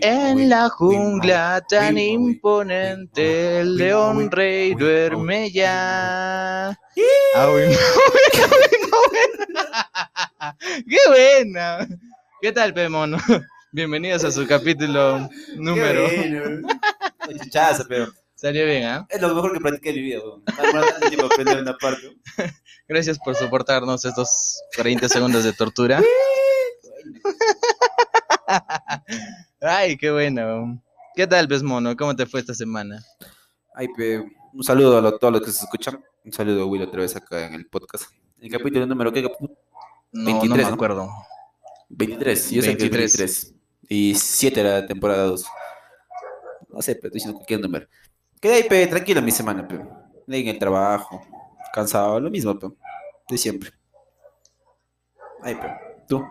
En la jungla tan imponente, el león rey duerme ya. ¡Qué buena! ¿Qué tal, Pemono? Bienvenidos a su capítulo número. Qué Chuchazo, pero Salió bien, ¿ah? es lo mejor que practiqué en mi vida. weón. Una parte. Gracias por soportarnos estos 40 segundos de tortura. Ay, qué bueno. ¿Qué tal, Pesmono? ¿Cómo te fue esta semana? Ay, pe, un saludo a lo- todos los que se escuchan. Un saludo a Will otra vez acá en el podcast. El capítulo número ¿qué? Capu- No, 23, no me ¿no? acuerdo. 23. Yo sé que es 23. 23. Y 7 era la temporada 2. No sé, pero estoy diciendo cualquier número. Quedé ahí, pe, tranquilo mi semana, pe. En el trabajo. Cansado, lo mismo, pe. De siempre. Ay, pe. ¿Tú?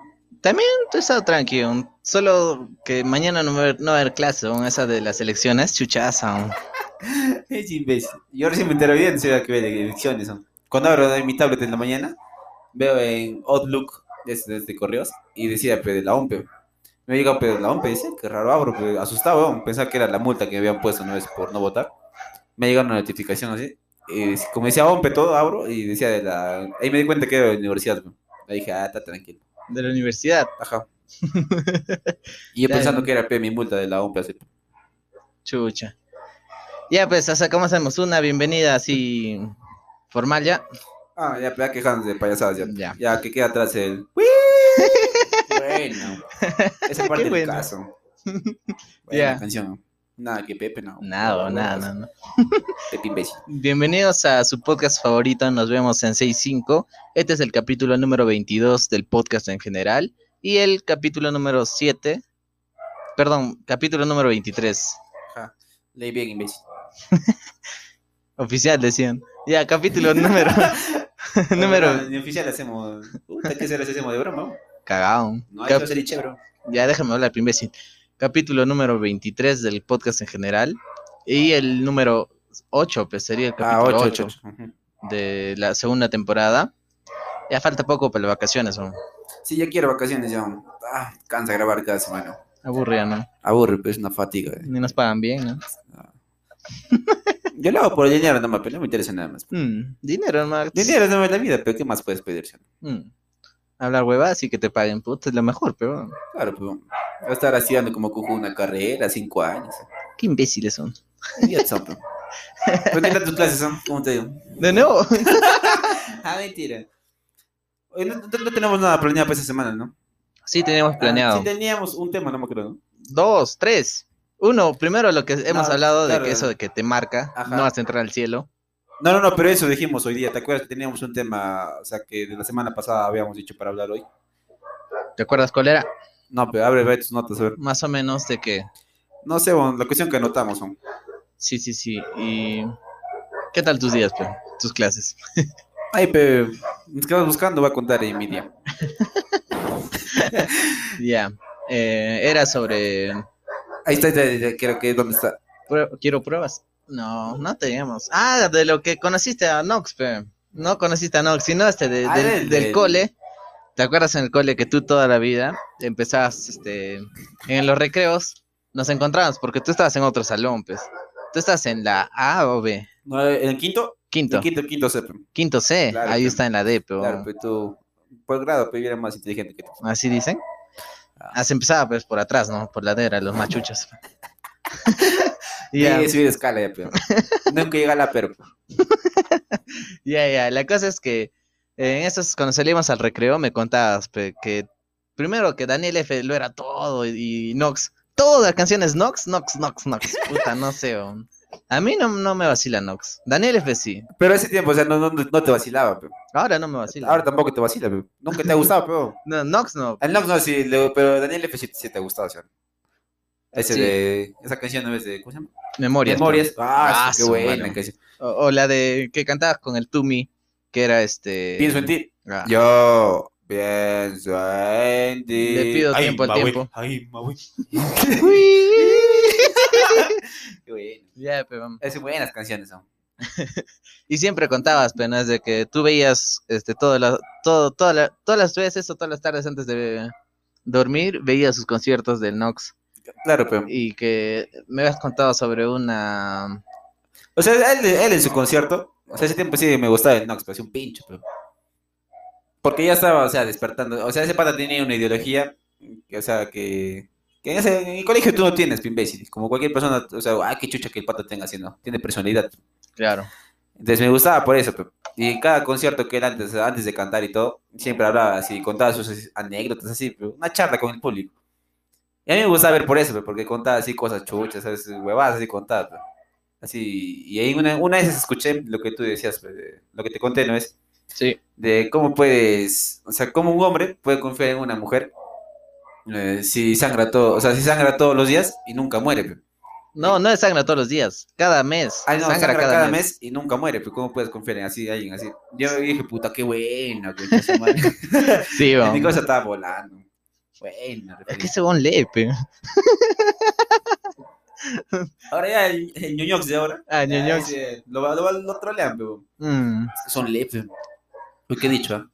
También estado tranquilo. Solo que mañana no va a haber, no clase, aún esa de las elecciones, chuchaza. Es imbécil. Yo recién me entero bien, que elecciones. ¿no? Cuando abro mi tablet en la mañana, veo en Outlook desde, correos y decía pe, de la OMPE. Me llega pe, de la OMPE, dice, qué raro abro, pe, asustado, pensaba que era la multa que me habían puesto una vez por no votar. Me llega una notificación así, y como decía OMPE todo, abro y decía de la... Ahí me di cuenta que era de la universidad. Ahí dije, ah, está tranquilo. De la universidad. Ajá. Y yo pensando que era pe, mi multa de la OMPE. Así. Chucha. Ya, pues, o sea, ¿cómo hacemos? Una bienvenida así formal ya. Ah, ya, ya quejándose de payasadas ya. Ya. Ya, que queda atrás el. bueno. Esa parte del bueno. caso. Buena Ya. canción. Nada que Pepe, no. Nada, No, nada, no, no. Pepe imbécil. Bienvenidos a su podcast favorito, nos vemos en 6.5. Este es el capítulo número 22 del podcast en general y el capítulo número 7, perdón, capítulo número 23, Ajá. Leí bien, imbécil. oficial decían. Ya, capítulo número, número, Ni oficial hacemos. ¿qué se hacemos de broma? cagao. No, Cap- chévere. ya, déjame hablar, imbécil. Capítulo número 23 del podcast en general y el número 8, pues sería el Ah, capítulo 8, 8, 8. de la segunda temporada. Ya falta poco para las vacaciones, ¿no? Sí, ya quiero vacaciones ya. Ah, cansa grabar cada semana. Aburrida, ¿no? Aburre, pues es una fatiga. eh. Ni nos pagan bien, ¿no? Yo lo hago por dinero nomás, pero no me interesa nada más. Mm, dinero, Max. Dinero no es la vida, pero ¿qué más puedes pedirse? Mm. Hablar huevas y que te paguen, puta, es lo mejor, pero Claro, pues. Voy a estar haciendo como cojo una carrera, cinco años. qué imbéciles son. Idiotas son, pues. ¿Pero qué tal tus clases son? ¿Cómo te digo? De nuevo. Ah, mentira. Hoy no, no- no tenemos nada planeado para esta semana, ¿no? sí, teníamos Ah, planeado. sí teníamos un tema, no me acuerdo, ¿no? Dos, tres. Uno, primero lo que hemos No, hablado de que eso de que te marca, Ajá. no vas a entrar al cielo. No, no, no, pero eso dijimos hoy día. ¿Te acuerdas que teníamos un tema, o sea, que de la semana pasada habíamos dicho para hablar hoy? ¿Te acuerdas cuál era? No, pero abre, ve tus notas, a ver. Más o menos de que. No sé, bueno, la cuestión que anotamos son. Sí, sí, sí. Y. ¿Qué tal tus días, pero? Tus clases. Ay, pero nos quedamos buscando, voy a contar en mi día. Ya. Eh, era sobre. Ahí está, ahí está, ahí está, creo que dónde está. Prue- Quiero pruebas. No, no teníamos. Ah, de lo que conociste a Nox, pe. No conociste a Nox, sino este de- Ah, del, del- del del- cole. ¿Te acuerdas en el cole que tú toda la vida empezabas, este, en los recreos, nos encontramos porque tú estabas en otro salón, pues. Tú estás en la A o B. No, ¿En el quinto? Quinto. Quinto, quinto, C. Quinto C. Claro, ahí está en la D, pero Claro, pero tú, por grado, pero era más inteligente que tú. así dicen. Ah. Se empezaba pues por atrás, ¿no? Por la D, los machuchos. Y Ya. yeah. subí de escala ya, pero. Nunca llega a la pero. pe. Ya, ya, la cosa es que en esos, cuando salíamos al recreo, me contabas pe, que primero que Daniel F lo era todo y, y Nox, todas las canciones Nox, Nox, Nox, Nox, puta, no sé. A mí no, no me vacila Nox. Daniel F sí, Pero ese tiempo, o sea, no, no, no te vacilaba, pero. ahora no me vacila. Ahora tampoco te vacila, pero. Nunca te ha gustado, pero. No, Nox no. El Nox no, sí, le- pero Daniel F sí, sí te ha gustado, o sea. Ese Sí. de. Esa canción no es de. ¿Cómo se llama? Memorias. Memorias. Ah, Ah, qué buena canción. O, o la de que cantabas con el Tumi, que era este. Pienso en ti. Ah, Yo pienso en ti. Le pido tiempo al tiempo. Ay. Qué bueno. Ya, pero- Es buenas canciones son. Y siempre contabas, penas, de que tú veías este, todo la, todo, toda la- todas las veces o todas las tardes antes de dormir, veías sus conciertos del Nox. Claro, pero. Y que me habías contado sobre una. O sea, él, él en su concierto. O sea, ese tiempo sí me gustaba el Nox, parecía un pincho, pero. Porque ya estaba, o sea, despertando. O sea, ese pata tenía una ideología. que, o sea, que. Que en, ese, en el colegio tú no tienes, imbécil. Como cualquier persona, o sea, ah, qué chucha que el pata tenga haciendo. Tiene personalidad. Claro. Entonces me gustaba por eso, pe. y en cada concierto que él antes, antes de cantar y todo, siempre hablaba así, contaba sus así, anécdotas así, pe, una charla con el público. Y a mí me gustaba ver por eso, porque contaba así cosas chuchas, ¿sabes? huevadas así contaba. pe. Así, y ahí una, una vez escuché lo que tú decías, pe, de- lo que te conté, ¿no es? Sí. De cómo puedes, o sea, cómo un hombre puede confiar en una mujer eh, si sangra todo, o sea, si sangra todos los días y nunca muere, pe. No, no es sangra todos los días, cada mes. Ay, no, sangra, sangra, cada, cada mes. mes. y nunca muere, pero ¿cómo puedes confiar en así, alguien así? Yo dije, puta, qué buena, madre. Sí, vamos. Mi cosa estaba volando. Buena, Es que ese bon lee, pe. Ahora ya el, el ñoñox de ahora. Ah, ñoñox. ese, Lo, lo, lo, lo trolean, pero Mm. es que son lepes. Uy, ¿Qué he dicho? ah?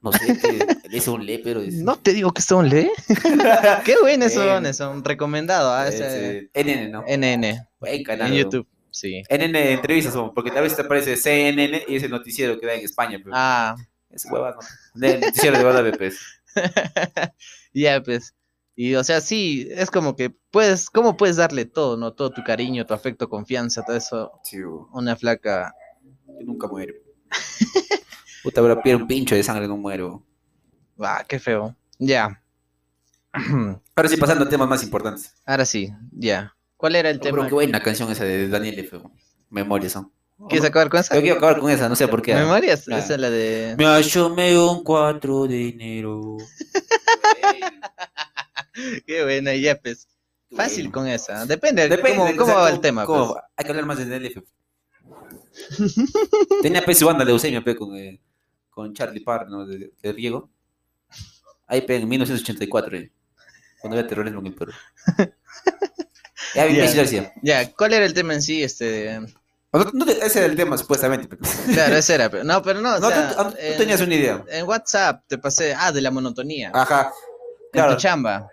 No sé, que es un lepero. dice. No te digo que son lee. Qué buenos son, son recomendado ese NN, ¿no? NN Buen canal. en. YouTube. Sí. NN entrevistas, porque tal vez te aparece CNN y es el noticiero que da en España. Pero Ah, Es huevas, ¿no? El noticiero de Guadalupe, pues. ya pues. Y o sea, sí, es como que puedes, ¿cómo puedes darle todo, no? Todo tu cariño, tu afecto, confianza, todo eso, Sí, una flaca. que nunca muere. Puta, pero pierde un pincho de sangre, no muero. Ah, qué feo. Ya. Ahora sí, pasando a temas más importantes. Ahora sí, ya. ¿Cuál era el pero tema? qué buena canción esa de Daniel F. Memorias son. ¿Quieres acabar con esa? Yo quiero acabar con esa, no sé por qué. ¿Memorias? Esa es la de... Me asomé un 4 de enero. Qué buena, ya pues. Fácil Bueno. con esa. Depende, Depende, cómo, o cómo va el tema. pues. Hay que hablar más de Daniel F. Tenía pe su banda leucemia pe con, eh, con Charlie Parr, ¿no? De, de Riego. Ahí pe en 1984, eh, cuando había terrorismo en el Perú. Ya, decía. Ya, ¿cuál era el tema en sí? Este... O no te- ese era el tema, supuestamente. Claro, ese era. pero- No, pero no, o No, sea, tú, tú en- tenías una idea. En WhatsApp te pasé, ah, de la monotonía. Ajá. en Claro, tu chamba.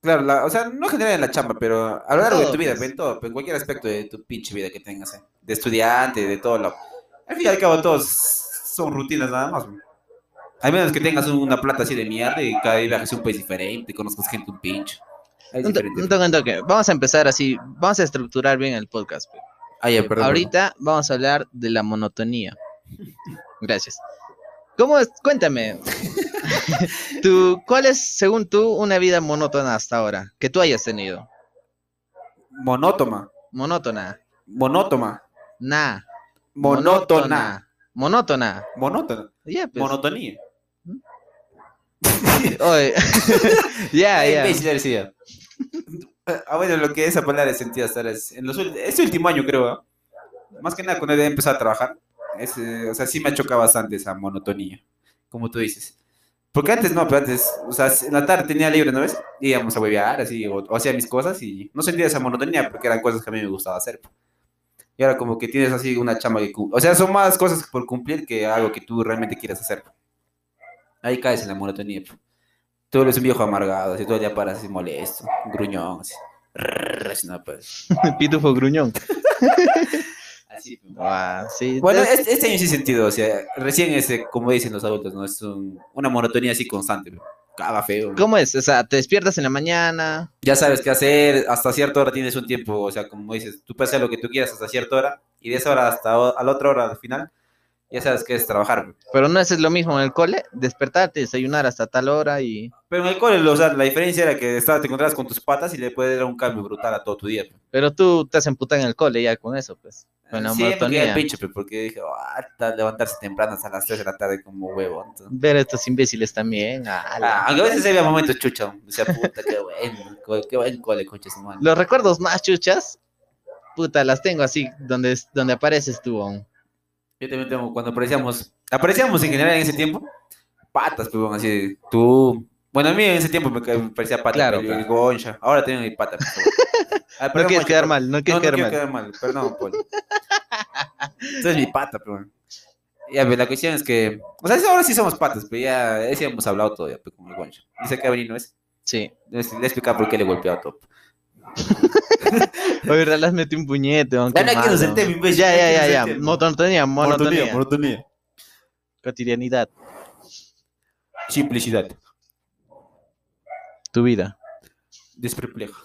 claro la- o sea, no general en la chamba, pero a lo largo de todo, tu vida, pues. en todo, en cualquier aspecto de tu pinche vida que tengas, eh, de estudiante, de todo lo. Al fin y al cabo, todos son rutinas nada más. pe. A menos que tengas una plata así de mierda y cada día viajes a un país diferente, conozcas gente un pinche. Un, un toque, un toque. Vamos a empezar así, vamos a estructurar bien el podcast. pe. Ah, ya, perdón. Ahorita vamos a hablar de la monotonía. Gracias. ¿Cómo es? Cuéntame. tú, ¿Cuál es, según tú, una vida monótona hasta ahora? Que tú hayas tenido. Monótona. Monótona. Monótona. Na. Monótona. Monótona. Monótona. Ya, pues. Monotonía. Oye. ya, ya. Ah, bueno, lo que esa palabra hasta ahora es, en los, este último año creo, ¿ah? más que nada cuando he empezado a trabajar, es, eh, o sea, sí me ha chocado bastante esa monotonía, como tú dices. Porque antes no, pero antes, o sea, en la tarde tenía libre, ¿no ves? Íbamos a huevear, así, o, o hacía mis cosas y no sentía esa monotonía porque eran cosas que a mí me gustaba hacer. Y ahora como que tienes así una chamba que... O sea, son más cosas por cumplir que algo que tú realmente quieras hacer. Ahí caes en la monotonía. Tú eres un viejo amargado, así todo el día paras así molesto, gruñón, así. Así, no, pues. Pitufo gruñón. Así, po. Ah, sí. Bueno, es- este, este año sí sentido, o sea, recién ese, como dicen los adultos, ¿no? Es un- una monotonía así constante, po. Caga feo. ¿Cómo es? O sea, te despiertas en la mañana. Ya sabes qué hacer, hasta cierta hora tienes un tiempo, o sea, como dices, tú puedes hacer lo que tú quieras hasta cierta hora, y de esa hora hasta a la otra hora al final, ya sabes que es trabajar. Pero no es lo mismo en el cole, despertarte, desayunar hasta tal hora y... Pero en el cole, o sea, la diferencia era que estaba, te encontrabas con tus patas y le puedes dar un cambio brutal a todo tu día. po. Pero tú te has emputado en el cole ya con eso, pues. Con la Sí, monotonía. el pincho, pe, porque dije, ah, ta- levantarse temprano hasta las 3 de la tarde como huevo. entonces. Ver a estos imbéciles también. ala. Ah, aunque a veces había momentos chucha. Decía, puta, qué bueno, qué buen cole, concha su madre. Los recuerdos más chuchas, puta, las tengo así, donde, donde apareces tú. aún. Yo también tengo, cuando aparecíamos, aparecíamos en general en ese tiempo, patas, pues, bueno, así, tú, bueno, a mí en ese tiempo me, parecía pata, Claro, pero pero- el goncha, ahora tengo mi pata. favor. Ah, No quieres quedar mal, no quieres no, no quedar quiero mal. quedar mal, perdón, Poli. Entonces mi pata, pero bueno. Ya, pues, la cuestión es que, o sea, ahora sí somos patas, pero ya, ese hemos hablado todavía, pues, con el goncha. Dice que ha venido, ¿es? Sí. Le he explicado por qué le he golpeado a Top. Oye, Ralas metí un puñete. aún, Ya qué no tema, imbécil, Ya, ya ya, ya. Monotonía, monotonía. monotonía. Cotidianidad. Simplicidad. Tu vida. Desperplejo.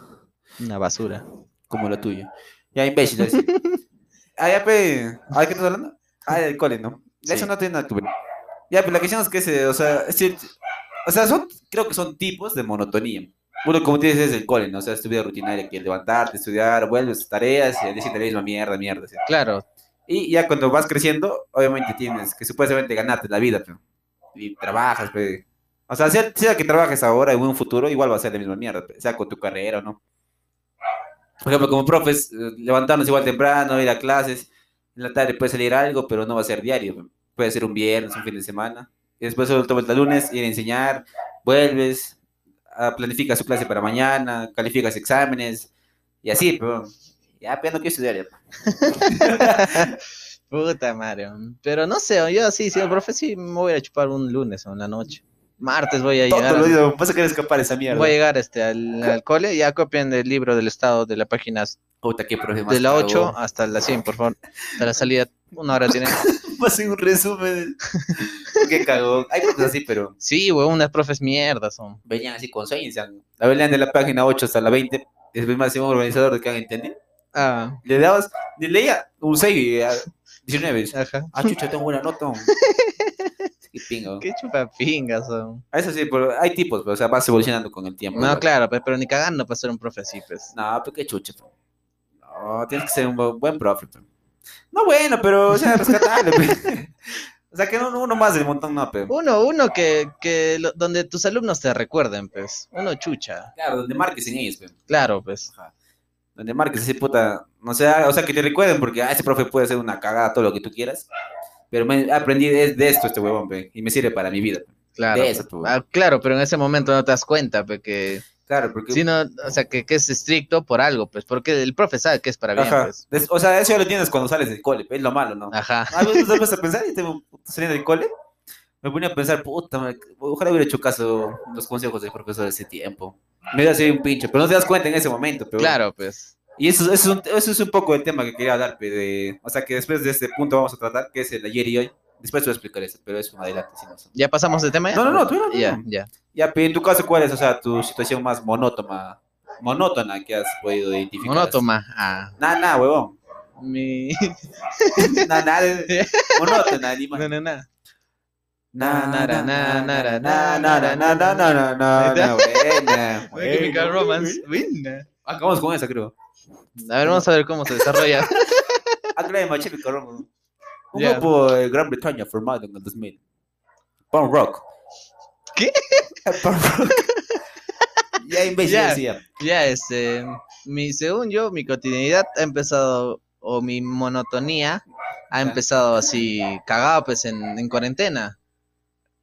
Una basura. Como la tuya. Ya, imbécil. así. ah, ya, pe. ¿Ah, ¿de qué estás hablando? Ah, del cole, ¿no? Sí. Eso no tiene nada que ver. Ya, pero la cuestión es que ese, o sea, es cierto- o sea, son, creo que son tipos de monotonía. Uno, como tienes, es el cole, ¿no? O sea, es tu vida rutinaria, que levantarte, estudiar, vuelves, tareas, y decir la misma mierda, mierda. ¿sí? Claro, Y ya cuando vas creciendo, obviamente tienes que supuestamente ganarte la vida, pero, y trabajas, pe. O sea, sea, sea que trabajes ahora en un futuro, igual va a ser la misma mierda, sea con tu carrera o no. Por ejemplo, como profes, eh, levantarnos igual temprano, ir a clases, en la tarde puede salir algo, pero no va a ser diario. Puede ser un viernes, un fin de semana. Y después solo tomas el lunes, ir a enseñar, vuelves, ah, planificas su clase para mañana, calificas exámenes, y así, pero ya, no quiero estudiar ya. puta madre. Pero no sé, yo sí, sí, el profe sí me voy a chupar un lunes o una noche. Martes voy a llegar. Todo lo digo, vas a querer escapar de esa mierda. Voy a llegar este, al, al cole, ya copien el libro del estado de la página Puta, qué profe más de la cagón. 8 hasta la 100, por favor. Hasta la salida, una hora tiene. A ser un resumen. qué cagón. Hay cosas así, pero Sí, güey, unas profes mierdas son. venían así con sueños. La venían de la página 8 hasta la 20. Después más un organizador de que han entendido. Ah, Le dabas, le leía un 6 y a 19. dice, ajá. Ah, chucha, tengo buena nota. Qué pingo. Qué chupapingas son. Eso sí, pero hay tipos, pero, o sea, vas evolucionando con el tiempo. No, claro, pe- pero ni cagando para ser un profe así, pues. No, pero qué chucha. pe. No, tienes que ser un bu- buen profe. pe. No bueno, pero, o sea, rescatable. pe. O sea, que uno, uno más del montón, no, pero. Uno, uno que, que lo- donde tus alumnos te recuerden, pues. Uno chucha. Claro, donde marques en ellos, pe. Claro, pues. Donde marques así, puta. No sé, o sea, que te recuerden, porque ah, ese profe puede hacer una cagada, todo lo que tú quieras. Pero me aprendí de, de esto, este huevón, pe, y me sirve para mi vida. pe. Claro. De eso, pues. pues. Ah, claro, pero en ese momento no te das cuenta, pues, que. Claro, porque. Si no, o sea, que, que es estricto por algo, pues. Porque el profe sabe que es para bien, Ajá. pues. O sea, eso ya lo tienes cuando sales del cole, es lo malo, ¿no? Ajá. A veces te vas a pensar y te saliendo del cole. Me ponía a pensar, puta, ojalá hubiera hecho caso los consejos del profesor de ese tiempo. Me hubiera sido un pinche, pero no te das cuenta en ese momento. Pero, Claro, pues. Y eso, eso, es un, eso es un poco el tema que quería hablar, de, o sea, que después de este punto vamos a tratar, que es el ayer y hoy. Después te voy a explicar eso, pero es un adelante. Si no, ¿Ya pasamos de tema? ya? No, no, no, tú no, Ya, ya. Ya, pero en tu caso, ¿cuál es, o sea, tu situación más monótona, monótona que has podido identificar? Monótoma. Ah. Nada, nada, huevón. Mi. Nada, nada. Monótona, animal. No, no, no. Na, na, na, na, na, na, na, na, na, na, na, na, na, na, Ahí está. buena, My Chemical buena, Romance. buena. Buena. Acabamos con esa, creo. A ver, vamos a ver cómo se desarrolla. My Chemical Romance. Un Ya. grupo de Gran Bretaña formado en el 2000. Punk rock. ¿Qué? Punk rock. Ya imbécil Ya. decía. Ya, este, mi, según yo, mi cotidianidad ha empezado, o mi monotonía ha empezado así, cagado, pues, en, en cuarentena.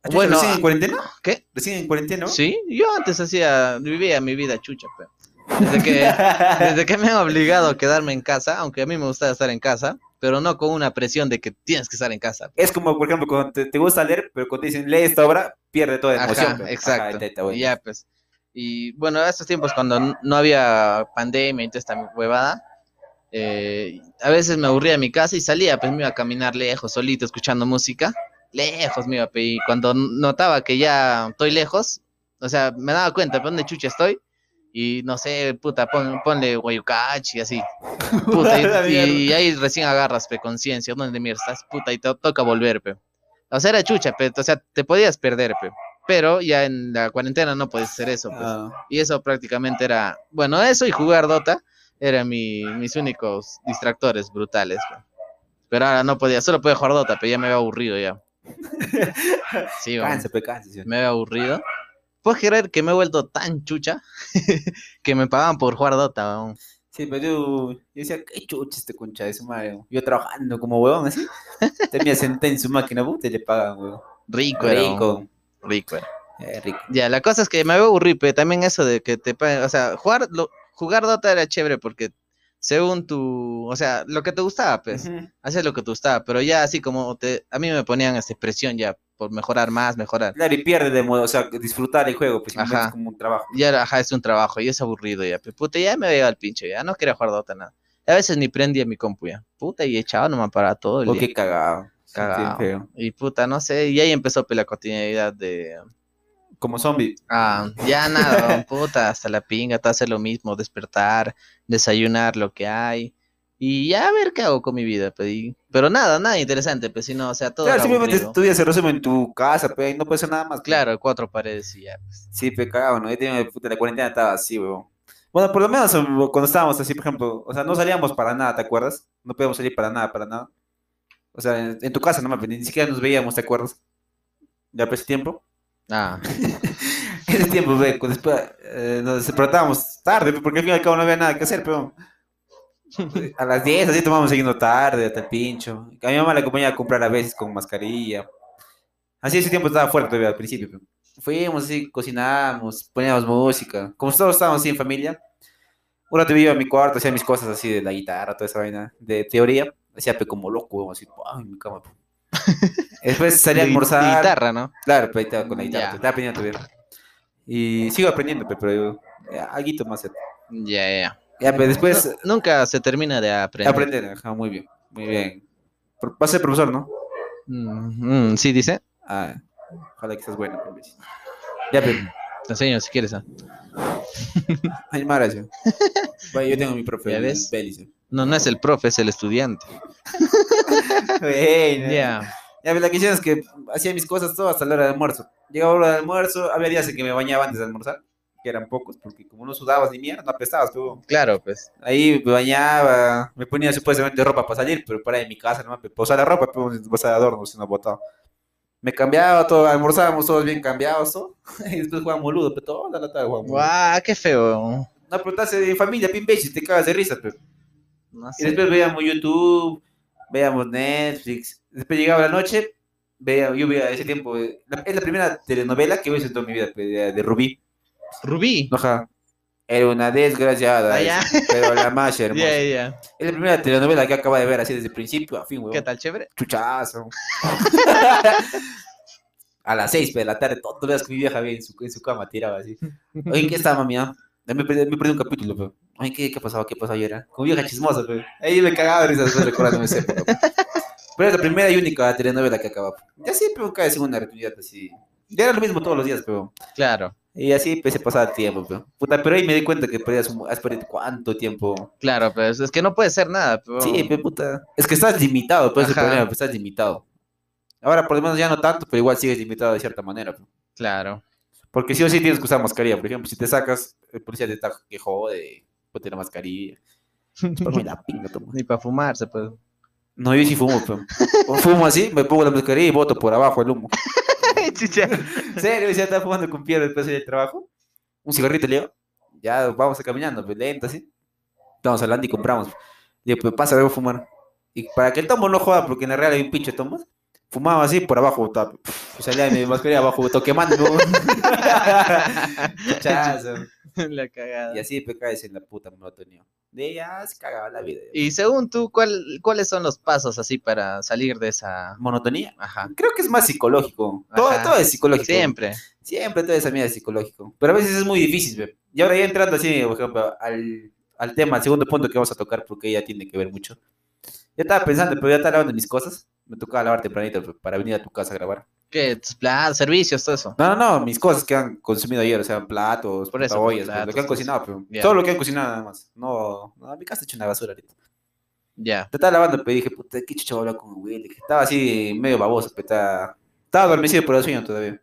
Bueno, Bueno, ¿Recién en ah, cuarentena? ¿Qué? ¿Recién en cuarentena? Sí, yo antes hacía, vivía mi vida chucha, pero desde que, desde que me han obligado a quedarme en casa, aunque a mí me gusta estar en casa, pero no con una presión de que tienes que estar en casa. Es como, por ejemplo, cuando te, te gusta leer, pero cuando te dicen lee esta obra, pierde toda Ajá, emoción. Ajá, exacto. bueno. Y ya, pues. Y bueno, a estos tiempos cuando no había pandemia y toda esta huevada, eh, a veces me aburría en mi casa y salía, pues me iba a caminar lejos, solito, escuchando música. Lejos me iba, pe, y cuando notaba que ya estoy lejos, o sea, me daba cuenta, ¿de dónde chucha estoy? Y no sé, puta, pon- ponle guayucachi, así. Puta, y, y ahí recién agarras, pe, conciencia, ¿dónde mierda estás? Puta, y te toca volver, pe. O sea, era chucha, pe, o sea, te podías perder, pe. Pero ya en la cuarentena no puedes hacer eso, pues. Ah, Y eso prácticamente era, bueno, eso y jugar Dota eran mi- mis únicos distractores brutales. pues. Pero ahora no podía, solo podía jugar Dota, pero ya me había aburrido ya. Sí, weón, Cansa, pe, sí. me había aburrido. ¿Puedes creer que me he vuelto tan chucha que me pagaban por jugar Dota? weón? Sí, pero yo, yo decía, qué chucha este concha de su madre. weón. Yo trabajando como huevón así. Tenía sentada en su máquina, puta, y le. Rico, era, weón, Rico. rico era. Eh, rico. Ya, la cosa es que me había aburrido, pero también eso de que te paguen, o sea, jugar, lo- jugar Dota era chévere porque según tu, o sea, lo que te gustaba, pues, Ujú. haces lo que te gustaba, pero ya así como te, a mí me ponían esta presión ya por mejorar más, mejorar. Claro, y pierde de modo, o sea, disfrutar el juego, pues Ajá. es como un trabajo. Ya, era, ajá, es un trabajo y es aburrido ya, pues, puta, ya me había al pinche, ya no quería jugar Dota nada. A veces ni prendía mi compu ya, puta, y echaba nomás para todo el O día. qué cagado. Sí, Cagado. feo. Y puta, no sé, y ahí empezó pues, la cotidianidad de, Como zombie. Ah, ya nada, puta, hasta la pinga, te hace lo mismo, despertar, desayunar lo que hay. Y ya a ver qué hago con mi vida, pues, y- pero nada, nada interesante, pues si no, o sea, todo Claro, simplemente aburrido. tu día se resume en tu casa, pe, y no puede ser nada más. Claro, cuatro paredes y ya, pues. Sí, pe, cagado, ¿no? Yo tenía, puta, la cuarentena estaba así, weón. Bueno, por lo menos um, cuando estábamos así, por ejemplo, o sea, no salíamos para nada, ¿te acuerdas? No podíamos salir para nada, para nada. O sea, en, en tu casa no me ni siquiera nos veíamos, ¿te acuerdas? Ya, pues, ese tiempo. Ah, Ese tiempo, ve, después eh, nos despertábamos tarde, porque al fin y al cabo no había nada que hacer, pero a las 10 así tomamos siguiendo tarde, hasta el pincho. A mi mamá la acompañaba a comprar a veces con mascarilla. Así ese tiempo estaba fuerte todavía al principio. Fuimos así, cocinamos, poníamos música. Como todos estábamos así en familia. Un rato iba a mi cuarto, hacía mis cosas así de la guitarra, toda esa vaina de teoría. Hacía como loco, así, en mi cama. Después salía a de almorzar. guitarra, ¿no? Claro, pero estaba con la guitarra, Ya. pe, estaba aprendiendo todavía. Y sigo aprendiendo, pe, pero ya, alguito más. Ya, ya. Ya, pero después Nu- nunca se termina de aprender. aprender, ajá, muy bien, muy bien. Va a ser profesor, ¿no? Mm, mm, sí, dice. Ah, ojalá que estés bueno. Ya, pero, Te enseño si quieres. ¿ah? ay, Maracho. Vaya, yo tengo mi profe, ¿Ya ves? Bélice. No, no es el profe, es el estudiante. Bueno, Ya. Ya, pero la cuestión es que hacía mis cosas todo hasta la hora del almuerzo. Llegaba la hora del almuerzo, había días en que me bañaba antes de almorzar, que eran pocos, porque como no sudabas ni mierda, no apestabas, pero Claro, pues. Ahí me bañaba, me ponía supuestamente ropa para salir, pero para en mi casa, no me posaba la ropa, pero vas de adorno, si no botado. Me cambiaba todo, almorzábamos todos bien cambiados. Y después jugábamos ludo, pero toda la tarde jugábamos. Guau, qué feo. No, pero estás en familia, pin y te cagas de risa, pero. No Y después veíamos YouTube, veíamos Netflix. Después llegaba la noche, veía, yo veía ese tiempo, eh, la- es la primera telenovela que visto en toda mi vida, de, de Rubí. Rubí. Ajá. Era una desgraciada, Ah, ya. pero la más hermosa. Es la primera telenovela que acaba de ver así desde el principio a fin, weón. ¿Qué tal, chévere? Chuchazo. a las 6 de la tarde, todos los días con mi vieja en su, en su cama tiraba así. Oye, ¿qué está, mami? ah? Me perdí, me perdí un capítulo, pero. Oye, ¿qué, qué pasaba? ¿Qué pasó ayer? ah? Con vieja chismosa, pero. Ahí me cagaba de risa después recordándome esa época. pe. Pero es la primera y única telenovela que acaba. Ya siempre cae segunda oportunidad así. Ya era lo mismo todos los días, pero. Claro, Y así pues, se pasaba el tiempo, pero. Puta, pero ahí me di cuenta que perdías has perdido cuánto tiempo claro, pues es que no puede ser nada. Pero... Sí, pe puta. Es que estás limitado, pues Ajá. problema, pues, estás limitado. Ahora por lo menos ya no tanto, pero igual sigues limitado de cierta manera. pe. Claro. Porque sí o sí tienes que usar mascarilla. Por ejemplo, si te sacas, el policía te está que jode, ponte la mascarilla. Ponme la pinga, toma. Ni para fumarse, pues. No, yo sí fumo, pero fumo así, me pongo la mascarilla y boto por abajo el humo. Chicha. ¿En serio? Ya estaba fumando con piedra después del trabajo. Un cigarrito, le digo. Ya vamos caminando, pues lento así. Estamos hablando y compramos. Le digo, pues pasa, debo fumar. Y para que el tomo no joda, porque en la real hay un pinche tomo, fumaba así por abajo, salía de mi mascarilla abajo, botó quemando. Chazo. La cagada. Y así pues caes en la puta monotonía. De ya se cagaba la vida. Y según tú, ¿cuál, ¿cuáles son los pasos así para salir de esa... Monotonía. Ajá. Creo que es más psicológico. Todo, todo es psicológico. Siempre. Siempre toda esa mierda es psicológico. Pero a veces es muy difícil, ve. Y ahora ya entrando así, por ejemplo, al, al tema, al segundo punto que vamos a tocar, porque ya tiene que ver mucho. Yo estaba pensando, pero ya estaba lavando mis cosas. Me tocaba lavar tempranito para venir a tu casa a grabar. ¿Qué? Platos, servicios, todo eso. No, no, no, mis cosas que han consumido ayer, o sea, platos, Por eso, ollas, platos, lo que han cocinado, pero Ya. todo lo que han cocinado nada más. No, no, mi casa está hecha una basura ahorita. Ya. Te estaba lavando, pero dije, puta, qué chucha voy a hablar con Will. Dije, Estaba así medio baboso, pero estaba, estaba adormecido por el sueño todavía.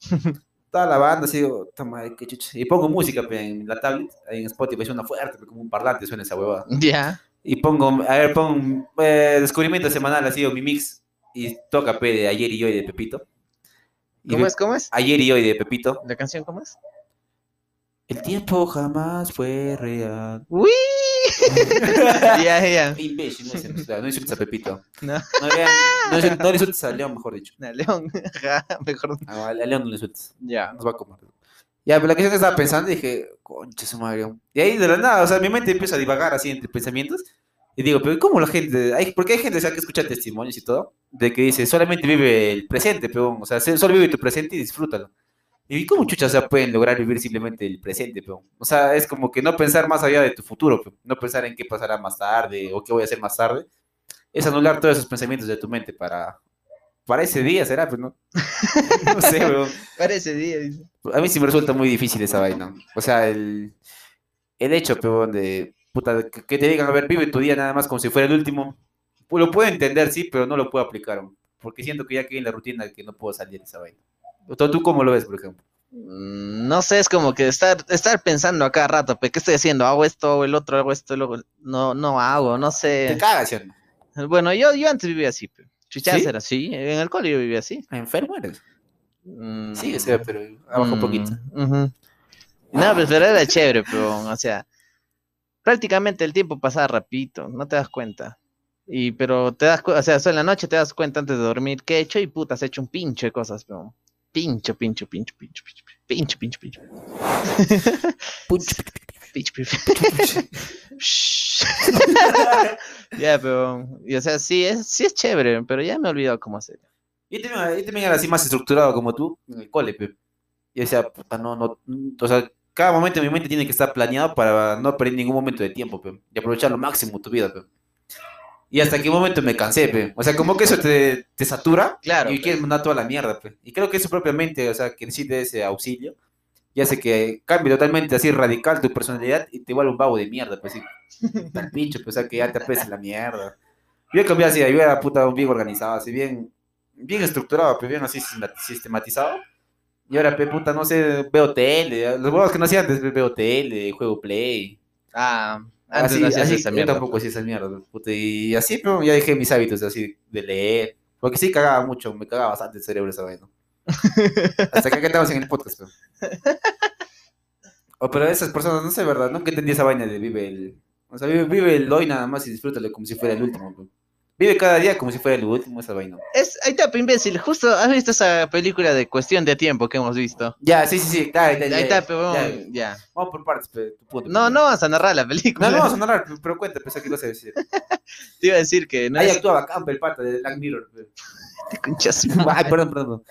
estaba lavando, así, digo, toma, qué chucha. Y pongo música pe, en la tablet, ahí en Spotify, suena fuerte, como un parlante suena esa huevada. Ya. Y pongo, a ver, pongo eh, descubrimiento semanal, así, o mi mix. Y toca pe, de ayer y hoy de Pepito. Y ¿Cómo es? ¿Cómo es? Ayer y hoy de Pepito. ¿La canción cómo es? El tiempo jamás fue real. ¡Uy! ya, ya. Imbécil, no, insultes- no insultes a Pepito. No. No, le- no insultes- no le insultes a León, mejor dicho. No, León. Mejor. A, a León no le insultes. Ya. Nos va a comer. Ya, pero la cuestión que estaba pensando, dije, concha su madre. Y ahí de la nada, o sea, mi mente empieza a divagar así entre pensamientos. Y digo, pero ¿cómo la gente? Hay, porque hay gente o sea, que escucha testimonios y todo, de que dice, solamente vive el presente, pero, o sea, se- solo vive tu presente y disfrútalo. Y ¿cómo chuchas o sea, pueden lograr vivir simplemente el presente, pero? O sea, es como que no pensar más allá de tu futuro, pe, no pensar en qué pasará más tarde o qué voy a hacer más tarde. Es anular todos esos pensamientos de tu mente para, para ese día, ¿será? Pues no. no sé, weón. Parece día, dice. A mí sí me resulta muy difícil esa vaina. O sea, el, el hecho, peón, de, puta, que, te digan, a ver, vive tu día nada más como si fuera el último. Lo puedo entender, sí, pero no lo puedo aplicar. Porque siento que ya quedé en la rutina que no puedo salir de esa vaina. ¿Tú, tú cómo lo ves, por ejemplo? Mm, No sé, es como que estar, estar pensando a cada rato, ¿qué estoy haciendo? ¿Hago esto, hago el otro, hago esto, luego no, no hago, no Te sé. cagas, ¿sí o no? Bueno, yo, yo antes vivía así, pe. Chuchas ¿Sí? era así, en el cole yo vivía así. ¿Enfermo eres? Mm, Sí, sí, pero abajo un poquito. mm, ujú. No, pues, pero era chévere, pero, o sea, prácticamente el tiempo pasaba rapidito, no te das cuenta. Y, pero te das cuenta, o sea, en la noche te das cuenta antes de dormir qué he hecho y puta, has hecho un pinche de cosas, pero pincho, pincho, pincho, pincho, pincho, pincho, pincho, pincho. Pincho, pincho. Shh. Ya, pero, y, o sea, sí es, sí es chévere, pero ya me he olvidado cómo hacer. Yo también, yo también era así más estructurado como tú en el cole, pe. Y decía, puta, no, no, o sea, cada momento de mi mente tiene que estar planeado para no perder ningún momento de tiempo, pe, y aprovechar lo máximo tu vida, pe. Y hasta qué momento me cansé, pe. O sea, como que eso te, te satura Claro, y quieres mandar toda la mierda, pe. Y creo que eso propiamente, o sea, que necesite ese auxilio y hace que cambie totalmente así radical tu personalidad y te vuelva un vago de mierda, pues, así, tal pincho, pues, o sea, que ya te apetece la mierda. Yo cambié así, yo era puta bien organizado, así bien, bien estructurado, pero bien así sistema- sistematizado. Y ahora, pe, puta, no sé, veo tele, los juegos que no hacía antes, veo tele, juego play. Ah, antes Así, no hacías así, esa yo mierda. tampoco hacía esa mierda, puta, y así, pero ya dejé mis hábitos así de leer, porque sí cagaba mucho, me cagaba bastante el cerebro esa vaina. Hasta que estamos en el podcast, pero. Oh, pero esas personas, no sé, ¿verdad? Nunca entendí esa vaina de vive el. O sea, vive, vive el hoy nada más y disfrútalo como si fuera el último. pe. Vive cada día como si fuera el último, esa vaina. Es, ahí está, imbécil. Justo, ¿has visto esa película de Cuestión de Tiempo que hemos visto? Ya, sí, sí, sí. Ahí está, ya, pe, vamos, ya. Vamos por partes, pe, tu punto, No, no vas a narrar la película. No, no vamos a narrar, pe, pero cuenta, pensé que ibas a decir. Te iba a decir que no Ahí es... actuaba Campbell, el pata de Black Mirror. Te conchas Ay, perdón, perdón.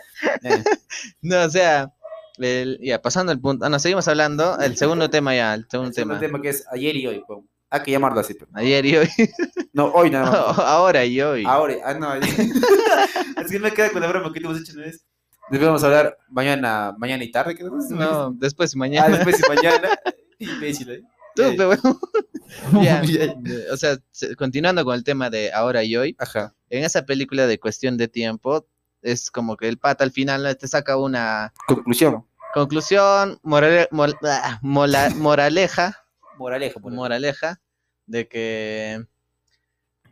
Eh, No, o sea, el- ya, pasando el punto. Ah, no, seguimos hablando. El segundo tema ya, el segundo el segundo tema. tema que es ayer y hoy. pe. Hay que llamarlo así. Ayer y hoy. No, hoy nada más. Ahora y hoy. Ahora, ah, no. es que me queda con la broma que te hemos hecho una vez. Debemos hablar mañana, mañana y tarde, creo. No, después y Ah, mañana. después y mañana. Imbécil, ¿eh? Tú, Eh, pe, huevón. Ya, Ya. O sea, se- continuando con el tema de ahora y hoy. Ajá. En esa película de Cuestión de Tiempo, es como que el pata al final te saca una Conclusión. conclusión, morale- mol- ah, mola- moraleja, Moraleja, por moraleja, de que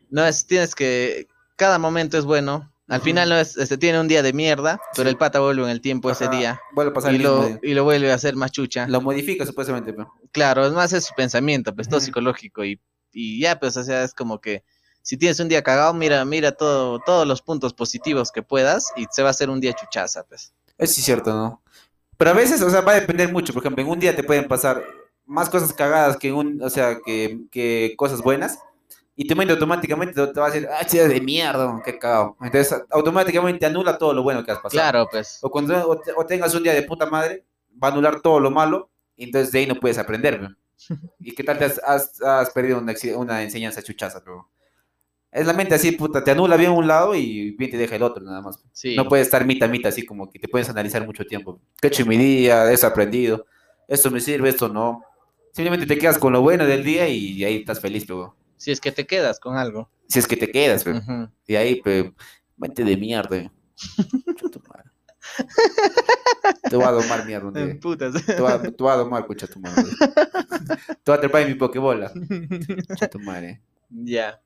no es, tienes que, cada momento es bueno. Al final no es, este, tiene un día de mierda, pero Sí. el pata vuelve en el tiempo ese día Vuelve a pasar y el lo, día. y lo vuelve a hacer más chucha. Lo modifica supuestamente, pero. Claro, es más es su pensamiento, pues todo psicológico y, y ya, pues, o sea, es como que si tienes un día cagado, mira, mira todo, todos los puntos positivos que puedas y se va a hacer un día chuchaza, pues. Eso sí es cierto, ¿no? Pero a veces, o sea, va a depender mucho. Por ejemplo, en un día te pueden pasar más cosas cagadas que un, o sea, que, que cosas buenas. Y tu mente automáticamente te va a decir, ah, chida de mierda, qué cagado. Entonces, automáticamente anula todo lo bueno que has pasado. Claro, pues. O cuando o te- o tengas un día de puta madre, va a anular todo lo malo, y entonces de ahí no puedes aprender. ¿Y qué tal te has, has- has perdido una, una enseñanza chuchaza? Pero es la mente así, puta, te anula bien un lado y bien te deja el otro, nada más. Sí. No puedes estar mitad mitad, así como que te puedes analizar mucho tiempo. ¿Qué día? ¿Eso he aprendido? ¿Esto me sirve? ¿Esto no? Simplemente te quedas con lo bueno del día y ahí estás feliz, pero Si es que te quedas con algo. si es que te quedas, pero Ujú. y ahí, pe, mente de mierda. Te voy a domar mierda un día. Putas. Te voy a, te voy a domar, concha tu madre. Te voy a atrapar en mi pokebola. Concha tu madre. Ya.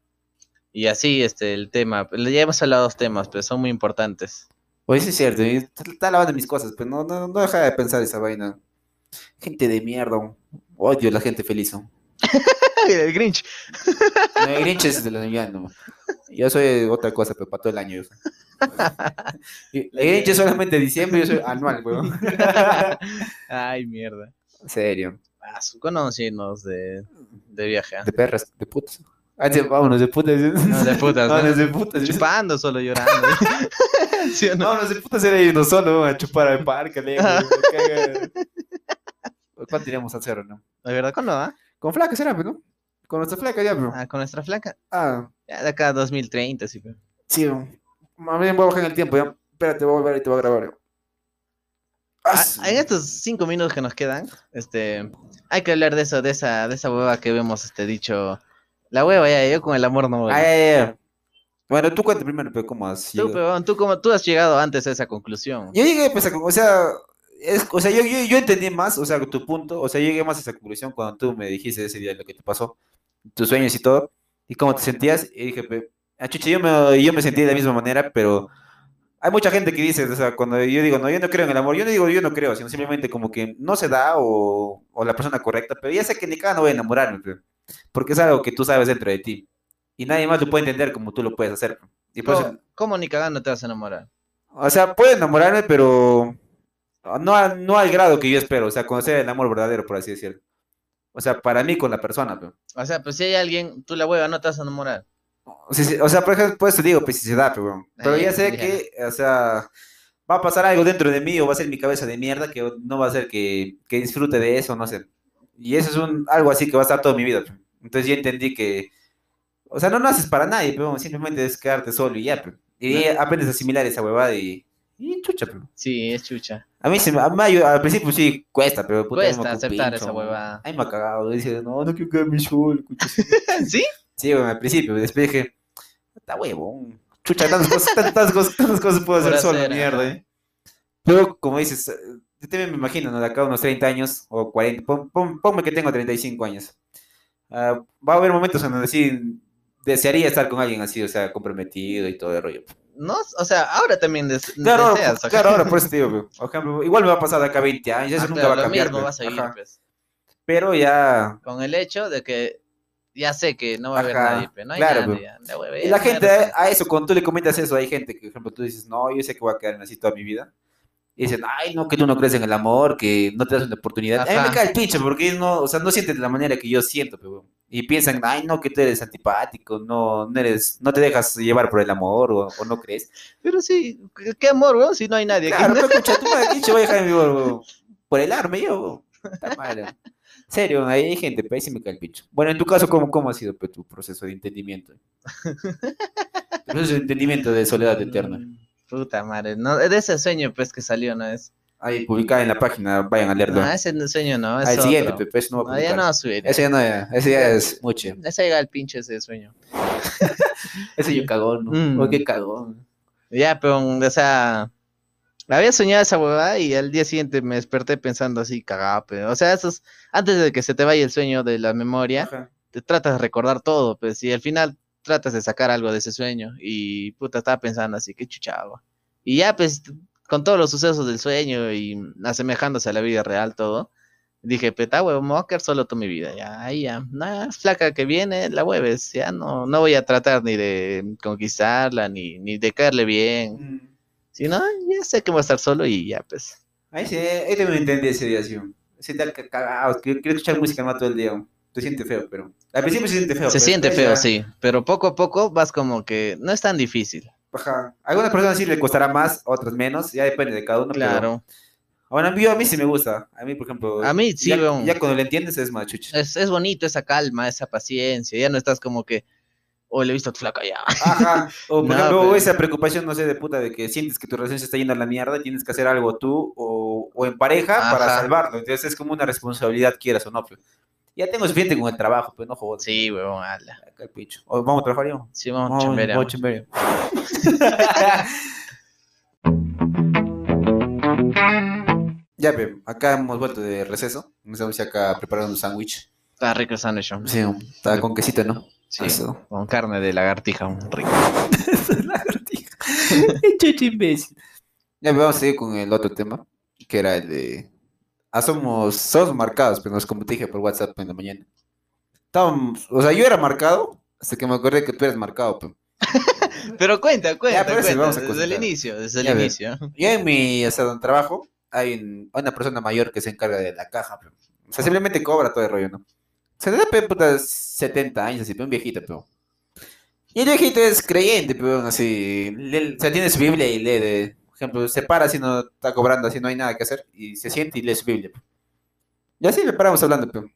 Y así, este, el tema. Ya hemos hablado dos temas, pero son muy importantes. Oye, sí es cierto, está lavando mis cosas, pero no, no, no deja de pensar esa vaina. Gente de mierda, odio la gente feliz. ¿no? el Grinch. No, el Grinch es de la Navidad, no. Yo soy otra cosa, pero para todo el año. El Grinch es solamente diciembre, yo soy anual, weón. Ay, mierda. En serio. Ah, de, de viaje. ¿ah? De perras, de putas. Ah, sí, vámonos de putas. No, de putas, ¿no? Vámonos de putas. Chupando, solo llorando. ¿Sí no? Vámonos de putas era irnos solo a chupar al parque. le. ¿Cuánto iríamos al cerro, no? ¿De verdad con no, ah? Con flaca será, ¿no? Con nuestra flaca ya, bro. Ah, con nuestra flaca. Ah, Ya de acá a 2030, sí. pero- sí. Más bien voy a bajar en el tiempo, ya. Espérate, voy a volver y te voy a grabar. yo. Ah, Ah, en estos cinco minutos que nos quedan, este, hay que hablar de eso, de esa, de esa hueva que hemos este, dicho. La hueva ya, yo con el amor no voy. Ah, ya, ya, ya. Bueno, tú cuenta primero, pero ¿cómo has tú, llegado? peón, tú, como, tú has llegado antes a esa conclusión. Yo llegué, pues, a, o sea, es, o sea yo, yo, yo entendí más, o sea, tu punto, o sea, yo llegué más a esa conclusión cuando tú me dijiste ese día lo que te pasó, tus sueños y todo, y cómo te sentías, y dije, pe- ah, yo me, yo me sentí de la misma manera, pero hay mucha gente que dice, o sea, cuando yo digo, no, yo no creo en el amor, yo no digo, yo no creo, sino simplemente como que no se da o, o la persona correcta, pero ya sé que ni cada no voy a enamorarme, pe, porque es algo que tú sabes dentro de ti, y nadie más lo puede entender como tú lo puedes hacer, y eso- ¿Cómo, cómo ni cagando te vas a enamorar? o sea, puedo enamorarme, pero no, a- no al grado que yo espero. O sea, conocer el amor verdadero, por así decirlo. O sea, para mí con la persona. Pero. O sea, pues si hay alguien, tú la hueva no te vas a enamorar. O sea, sí- o sea, por ejemplo, por eso digo, pues si se da, pero, pero ya Eh, sé que, o sea, va a pasar algo dentro de mí o va a ser mi cabeza de mierda que no va a hacer que, que disfrute de eso, no sé. Y eso es un, algo así que va a estar toda mi vida. pero. Entonces ya entendí que, o sea, no naces para nadie, pero simplemente es quedarte solo y ya. pero. Y aprendes a asimilar esa huevada y, y chucha, pero. Sí, es chucha. A mí, se me, a mí al principio sí cuesta, pero puta, Cuesta aceptar pincho, esa huevada. Ay, me ha cagado. Dice, no, no quiero quedarme solo. cucho. ¿Sí? Sí, bueno, al principio, después dije, está huevón. Chucha, tantas cosas, tantas cosas, tantas cosas puedo hacer solo, hacer, mierda, eh. Pero, como dices, eh, yo también me imagino, ¿no? De acá a unos 30 años o 40, pon- pon- ponme que tengo 35 años. Ah, va a haber momentos en donde sí desearía estar con alguien así, o sea, comprometido y todo el rollo. No, o sea, ahora también des- Claro, deseas. ahora, claro, ahora, por eso te digo, pe. por ejemplo, igual me va a pasar de acá a 20 años, eso Ah, nunca claro, va a lo cambiar. mismo pe. va a seguir, Ajá. pues. Pero ya, Con el hecho de que ya sé que no va a haber Ajá, nadie, pero no hay claro, nadie. ya, Y la gente hay a, eso, cuando tú le comentas eso, hay gente que, por ejemplo, tú dices, no, yo sé que voy a quedarme así toda mi vida. Y dicen, ay, no, que tú no crees en el amor, que no te das una oportunidad. A mí me cae el pinche, porque no, o sea, no sienten de la manera que yo siento, pero, y piensan, ay, no, que tú eres antipático, no, no eres, no te dejas llevar por el amor, o, o no crees. Pero sí, qué- amor, weón, si no hay nadie aquí. Claro, pero escucha, tú me pinche voy a dejar vivo, weón, por el arme yo, weón. Está mal, weón. Serio, ahí hay gente, pero ahí sí me cae el pincho. Bueno, en tu caso, ¿cómo, cómo ha sido pues, tu proceso de entendimiento? Tu proceso de entendimiento de soledad eterna. Puta madre, no, de ese sueño pues que salió, ¿no es? Ahí publicada en la página, vayan a leerlo. No, ese sueño no, es Al siguiente, otro. Pepe, eso no va a No, ya publicar. no subir. Ese ya no, ya, ese ya es mucho. Ese llega al pinche ese sueño. Ese yo cagón, ¿no? Mm. Oh, qué cagón. Ya, pero, o sea, había soñado esa huevada y al día siguiente me desperté pensando así, cagado, pero, o sea, esos, antes de que se te vaya el sueño de la memoria, Ajá. te tratas de recordar todo, pues, y al final tratas de sacar algo de ese sueño, y puta, estaba pensando así, qué chuchaba. Y ya, pues, con todos los sucesos del sueño y asemejándose a la vida real, todo, dije, peta, huevo, me voy a quedar solo toda mi vida, ya, ahí ya, nada, flaca que viene, la hueves, ya no, no voy a tratar ni de conquistarla, ni, ni de caerle bien, Mm. sino, ya sé que voy a estar solo y ya, pues. Ahí sí, ahí también entendí ese día, sí. Se tal que cagado, que quiero escuchar música más todo el día. Se siente feo, pero. Al principio se siente feo. Se siente feo, ya- sí, pero poco a poco vas como que no es tan difícil. Ajá. A algunas personas sí le costará más, otras menos, ya depende de cada uno. pero- Claro. Ahora, yo, a mí sí me gusta. A mí, por ejemplo. A mí sí, ya, ya cuando lo entiendes es más chucha. Es, es bonito esa calma, esa paciencia, ya no estás como que, oh, le he visto a tu flaca ya. Ajá. O, por No, ejemplo, pero- esa preocupación, no sé, de puta, de que sientes que tu relación se está yendo a la mierda y tienes que hacer algo tú o, o en pareja para salvarlo. Entonces es como una responsabilidad, quieras o no. Pues. Ya tengo suficiente con el trabajo, pues no jodas. Sí, weón, ala. Acá el pincho. O, vamos a trabajar yo. Sí, vamos vamos a chambear. Ya, pe, acá hemos vuelto de receso. Nos estamos acá preparando un sándwich. Está rico el sándwich. ¿no? Sí, está con quesito, ¿no? Sí, Eso. con carne de lagartija, un rico. Lagartija. Chucho imbécil. Ya vamos a seguir con el otro tema, que era el de... Ah, somos, somos marcados, pero como te dije por WhatsApp en la mañana. Estábamos, o sea, yo era marcado hasta que me acordé que tú eres marcado. Pero. Pero cuenta, cuenta, pero ese cuenta, vamos a desde el inicio, desde el Ya inicio. Yo en mi, o sea, donde trabajo, hay, un- hay una persona mayor que se encarga de la caja. pero. O sea, simplemente cobra todo el rollo, ¿no? Se da puta, 70 años, así, pero un viejito, pero. Y el viejito es creyente, pero así. o sea, tiene su Biblia y lee de. Ejemplo, se para si no está cobrando, así no hay nada que hacer. Y se siente y lee su Biblia. Y así le paramos hablando, pero.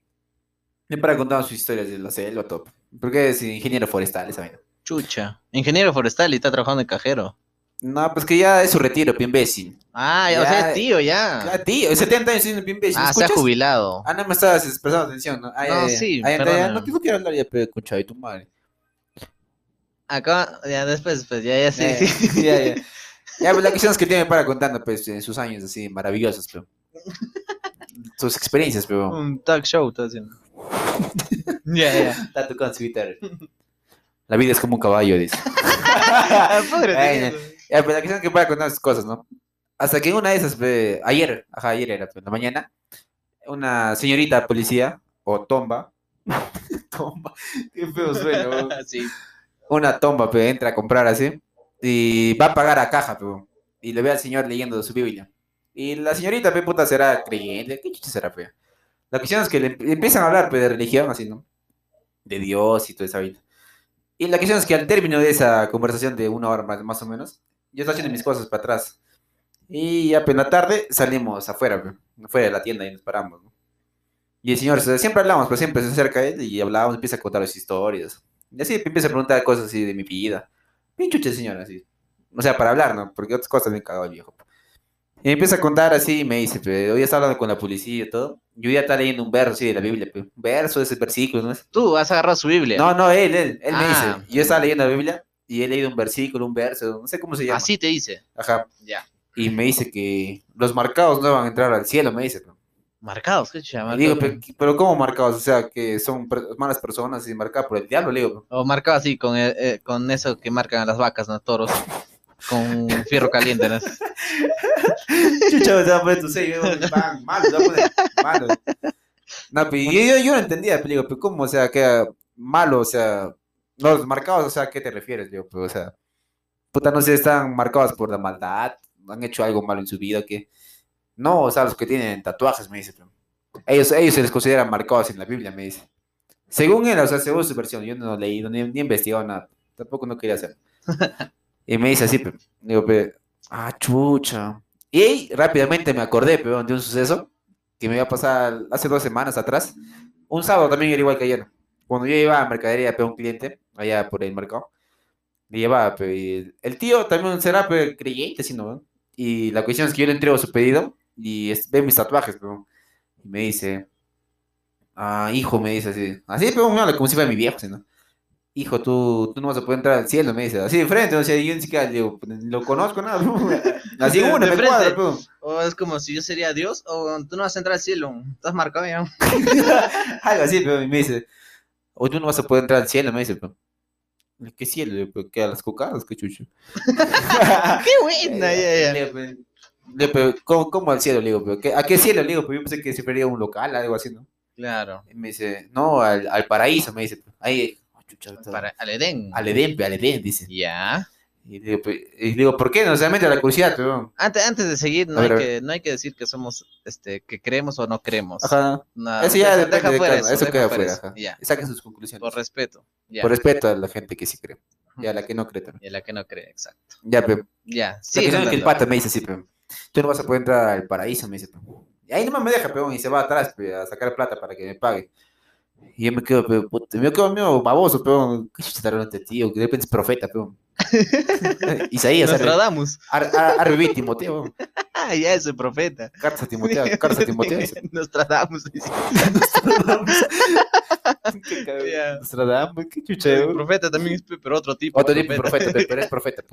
Le para contando sus historias de la selva, todo. pe. Porque es ingeniero forestal, esa vaina. Chucha. Ingeniero forestal y está trabajando en cajero. No, pues que ya es su retiro, pe, imbécil. Ah, ya, o sea, es tío, ya. Ya, tío, 70 años siendo bien imbécil. ah, se ha jubilado. Ah, no me estabas prestando atención, ¿no? Ay, No, ay, ay. sí, Ay, ya, no, te- quiero hablar ya, pero escucha, y tu madre. Acá, ya después, pues, ya, ya sí. Eh, ya, ya. Ya, pues la cuestión es que tiene para contando, pues, en sus años así maravillosos, pero. Sus experiencias, pero. Un talk show está haciendo. ya, ya. Está tocando su guitarra. La vida es como un caballo, dice. Pobre no. Ya, pues la cuestión es que para contar sus cosas, ¿no? Hasta que una de esas, pe, ayer, ajá, ayer era, pues, en la mañana, una señorita policía, o tomba, tomba, qué feo suena. Sí. una tomba, pero entra a comprar así y va a pagar a caja, pero y le ve al señor leyendo su Biblia. Y la señorita, pe, puta, será creyente, ¿qué chucha será, pe? La cuestión es que le, empiezan a hablar, pe, de religión, así, ¿no? De Dios y toda esa vida. Y la cuestión es que al término de esa conversación de una hora más, más o menos, yo estaba haciendo mis cosas para atrás. Y la tarde salimos afuera, pe, afuera de la tienda y nos paramos, ¿no? Y el señor, siempre hablamos, pero siempre se acerca a él y hablábamos, empieza a contar las historias. Y así empieza a preguntar cosas así de mi vida. Bien chucha el señor, así. O sea, para hablar, ¿no? Porque otras cosas me cagado el viejo. Y empieza a contar así y me dice, hoy está hablando con la policía y todo. Yo ya está leyendo un verso así de la Biblia. Un verso de ese versículo, ¿no? Tú has agarrado su Biblia. No, no, él, él, él me Ah. dice. Yo estaba leyendo la Biblia y he leído un versículo, un verso, no sé cómo se llama. Así te dice. Ajá. Ya. Y me dice que los marcados no van a entrar al cielo, me dice. pe. Marcados, ¿qué chucha? Y digo, Marcados. pe, pero ¿cómo marcados? O sea, que son per- malas personas y marcadas por el diablo, le digo. O marcado así, con, eh, eh, con eso que marcan a las vacas, ¿no? Toros. Con fierro caliente, ¿no? Chucha, te va a poner tu sello, bang, malo, te va a poner malo. No, pero yo, yo, no entendía, pero digo, pero ¿cómo? O sea, que malo, o sea, no, los marcados, o sea, ¿a qué te refieres? Digo, pues, o sea, puta, no sé, están marcados por la maldad, han hecho algo malo en su vida, que no, o sea, los que tienen tatuajes, me dice, pero ellos, ellos se les consideran marcados en la Biblia, me dice. Según él, o sea, según su versión, yo no he leído ni, ni he investigado nada, tampoco no quería hacer. Y me dice así, pero, digo, pero, ah, chucha. Y ahí rápidamente me acordé, pero de un suceso que me iba a pasar hace dos semanas atrás. Un sábado también era igual que ayer. Cuando yo iba a mercadería a un cliente, allá por el mercado, le llevaba, pe, y el tío también será pe, creyente, si no, Y la cuestión es que yo le entrego su pedido y es- ve mis tatuajes, pero, y me dice, ah, hijo, me dice así, así, pero habla como si fuera mi viejo, ¿sí, ¿no? Hijo, tú, tú no vas a poder entrar al cielo, me dice, así de frente, o sea, yo ni siquiera digo, lo conozco, nada, así de me frente. cuadra, pero. O es como si yo sería Dios, o tú no vas a entrar al cielo. Estás marcado ya. Algo así, pero me dice, o tú no vas a poder entrar al cielo, me dice, pero. ¿Qué cielo? "Pero, ¿Qué a las cocadas? ¿Qué chucho? ¡Qué buena! Ya, ya. Le "Pero- pero, ¿cómo, ¿Cómo al cielo? Le digo, pero, ¿qué- ¿a qué cielo? Le digo, pero yo pensé que se refería a un local, algo así, ¿no? Claro. Y me dice, no, al, al paraíso, me dice. Ahí, oh, chucha, Para, al Edén. al Edén, al Edén, dice. Ya. Y le digo, pe- y le digo, ¿por qué? No, solamente la curiosidad, pero. Antes, antes de seguir, no A hay, a que, no hay que decir que somos, este, que creemos o no creemos. Ajá. No, Eso ya deja- de fuera eso queda fuera eso. ajá. Saquen sus conclusiones. Por respeto. Ya. Por respeto a la gente que sí cree. Y a la que no cree también. Y a la que no cree, exacto. Ya, pe. Ya. La Sí, que el pata me dice así, pe, tú no vas a poder entrar al paraíso, me dice. Y ahí nomás me deja, peón, y se va atrás pe, a sacar plata para que me pague. Y yo me quedo, pe, puta, me quedo medio baboso, peón. ¿Qué este tío? Que de repente es profeta, peón. Isaías, Nostradamus. ar, ar, vi, Timoteo. Ah, ya ese profeta. Cartas a Timoteo, cartas a Timoteo. Nostradamus. dice. Qué. Nostradamus, qué chucha, El profeta también es, pero otro tipo. Otro tipo de profeta, pe, pero es profeta.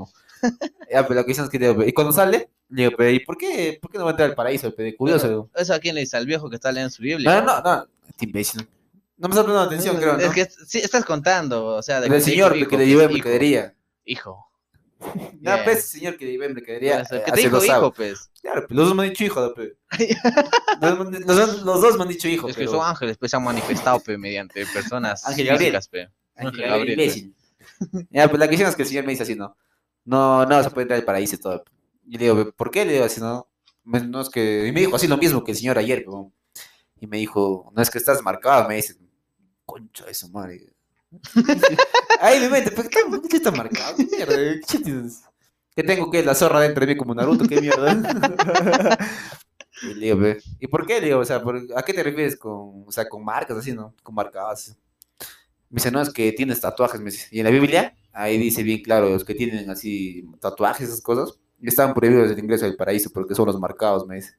Ya, pero la cuestión es que digo, y cuando sale, le digo, pe, ¿y por qué, por qué no va a entrar al paraíso? pe? Curioso. ¿Eso a quién le dice? Al viejo que está leyendo su Biblia. No, no, no, este imbécil. No me está prestando atención, creo, ¿no? Es que sí, estás contando, o sea, de El señor que le llevé mercadería. Hijo. No, Bien. pues, señor que mercadería. Por eso, eh, que te dijo hijo, pues. Claro, pues, los dos me han dicho hijo, pe. los, los- los- dos me han dicho hijo, Es que pero... son ángeles, pues se han manifestado, pe, mediante personas Ángel Gabriel. pe. Ángel Gabriel, imbécil. Ya, pues la cuestión es que el señor me dice así, ¿no? No, no se puede entrar al paraíso y todo. Y le digo, ¿por qué? Le digo así, ¿no? No es que... Y me dijo así lo mismo que el señor ayer, pero... Y me dijo, no es que estás marcado, me dice, concha de su madre. Ahí mi mente, ¿por qué, por qué está marcado? ¿Qué mierda? ¿Qué tengo que la zorra dentro de mí como Naruto? ¿Qué mierda? Y le digo, "Ve, ¿y por qué? Digo, o sea, ¿por- ¿a qué te refieres con, o sea, con marcas así, no? Con marcadas. Me dice, no, es que tienes tatuajes, me dice. Y en la Biblia, ahí dice bien claro, los que tienen así tatuajes, esas cosas, están prohibidos el ingreso al paraíso porque son los marcados, me dice.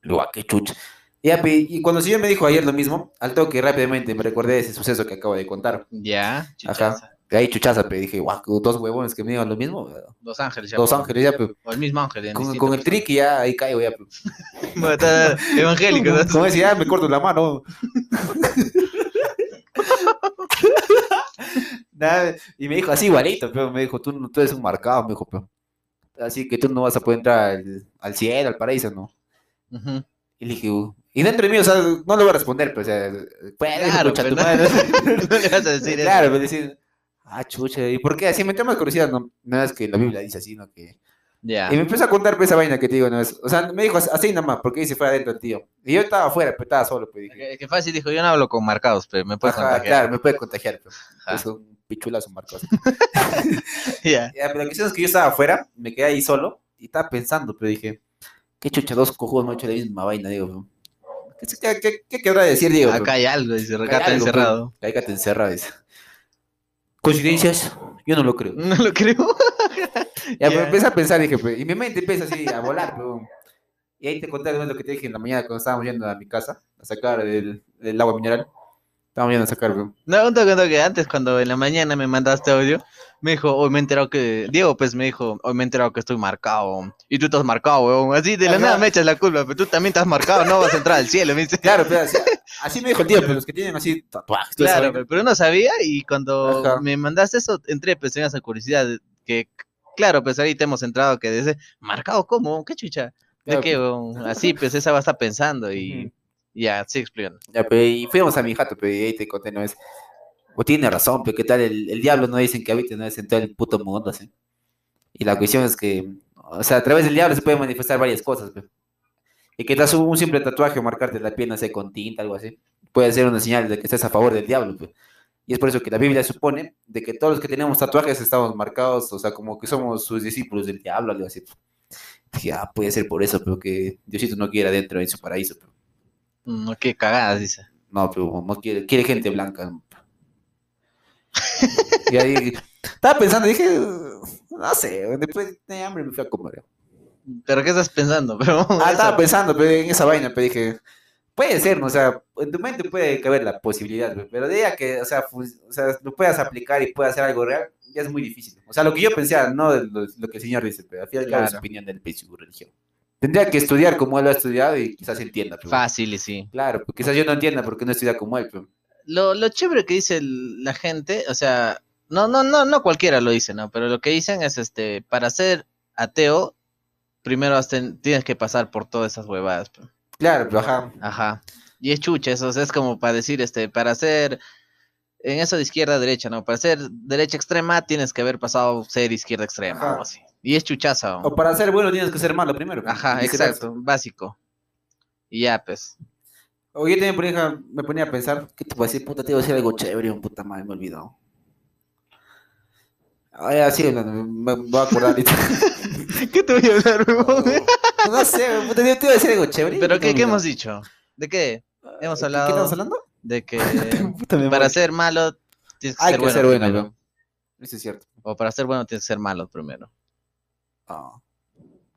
Luego, ¿a qué chucha? Y, ya, pe, y cuando el señor me dijo ayer lo mismo, al toque rápidamente me recordé de ese suceso que acabo de contar. Ya, chuchaza. Ajá. De ahí chuchaza, pe, dije, guau, dos huevones que me digan lo mismo. Dos ángeles ya. Dos ángeles ya, pe. O el mismo ángel. Con, con el triqui ya ahí caigo ya, pe. Bueno, está evangélico, ¿no? Como decía, ya me corto la mano. Nada, y me dijo así igualito, pero me dijo, tú, tú eres un marcado, me dijo, pero. Así que tú no vas a poder entrar al, al cielo, al paraíso, ¿no? Y le dije, "Uh". Y dentro de mí, o sea, no le voy a responder, pero, o sea, pues, Claro, pero tu no- madre. No le vas a decir eso. Claro, pero decir, ah, chucha, ¿y por qué? Así me entró más curiosidad, no, no es que la Biblia dice así, ¿no? Que... Ya. Y me empezó a contar pues, esa vaina que te digo, ¿no? Es- o sea, me dijo así, así nada más, porque dice fuera adentro el tío. Y yo estaba afuera, pero estaba solo, pues dije. Que, que fácil dijo, yo no hablo con marcados, pero me puedes Ajá, contagiar. claro, me puede contagiar, pero Ajá. es un pichulazo marcos. Ya. ya, pero la cuestión es que yo estaba afuera, me quedé ahí solo y estaba pensando, pero dije, qué chucha, dos cojudos me han hecho la misma vaina, digo. ¿Qué, qué, qué, qué querrá decir, Diego? Acá hay algo, dice, recata encerrado. pero, Cállate encerrado, dice. ¿Coincidencias? Yo no lo creo. No lo creo. Ya, Ya. pero empecé a pensar, dije, pues, y mi mente empieza así a volar, pero... Y ahí te conté lo que te dije en la mañana cuando estábamos yendo a mi casa a sacar el, el agua mineral. Estábamos yendo a sacar, pero... No, un toque, un toque. Antes, cuando en la mañana me mandaste audio, me dijo, hoy me he enterado que. Diego, pues me dijo, hoy me he enterado que estoy marcado. Y tú estás marcado, weón. Así de la Ajá. nada me echas la culpa, pero tú también estás marcado, no vas a entrar al cielo, me dice. Claro, pero así, así me dijo el tío, pero los que tienen así tatuajes. Claro, vaina. pero no sabía y cuando Ajá. me mandaste eso, entré pues en esa curiosidad que, claro, pues ahorita hemos entrado que dice, marcado cómo, qué chucha, de Claro, qué, weón? así pues esa va a estar pensando y Ujú. ya, sí explicando. Ya, pero y fuimos a mi jato, pero y ahí te conté, no es... O tiene razón, pero qué tal el, el diablo no dicen que habita, no es en todo el puto mundo, así. Y la cuestión es que, o sea, a través del diablo se pueden manifestar varias cosas, pe. Y que te un, simple tatuaje o marcarte la pierna, sé, con tinta, algo así, puede ser una señal de que estás a favor del diablo. Y es por eso que la Biblia supone de que todos los que tenemos tatuajes estamos marcados, o sea, como que somos sus discípulos del diablo, algo así. Dije, ah, puede ser por eso, pero que Diosito no quiere adentro en su paraíso, pero No, qué cagadas, dice. no, pero no quiere, quiere gente blanca. y ahí estaba pensando, dije, no sé, después de hambre me fui a comer. ¿Pero qué estás pensando? Pero, Ah, estaba pensando pero en esa vaina, pero dije, puede ser, ¿no? o sea, en tu mente puede caber la posibilidad, pe, pero de ella que, o sea, o sea, lo puedas aplicar y puedas hacer algo real, ya es muy difícil. O sea, lo que yo pensaba, no lo, lo que el señor dice, pero al final claro. es su opinión del país su religión. Tendría que estudiar como él lo ha estudiado y quizás entienda. Pero, Fácil sí. Claro, pues quizás yo no entienda porque no estudia como él, pero Lo, lo chévere que dice la gente, o sea, no, no, no, no cualquiera lo dice, ¿no? Pero lo que dicen es, este, para ser ateo, primero ten- tienes que pasar por todas esas huevadas. pues. claro, pero ajá. Ajá. Y es chucha, eso o es como para decir, este, para ser en eso de izquierda a derecha, ¿no? Para ser derecha extrema tienes que haber pasado ser izquierda extrema, Ajá. algo así. Y es chuchaza. O para ser bueno tienes que ser malo primero. pues, Ajá, exacto, básico. Y ya, pues. O yo también me ponía a pensar, ¿qué te voy a decir? Puta, te iba a decir algo chévere, un puta madre, me he olvidado. Ay, así, me, me voy a acordar ahorita. ¿Qué te voy a hablar, no, no sé, puta, te iba a decir algo chévere. ¿Pero qué, qué olvidó. hemos dicho? ¿De qué? Hemos ¿Qué- hablado- ¿Qué estamos hablando? De que Puta para ser malo tienes que Hay ser que bueno. ser bueno, bro. Eso es cierto. O para ser bueno tienes que ser malo primero. Ah,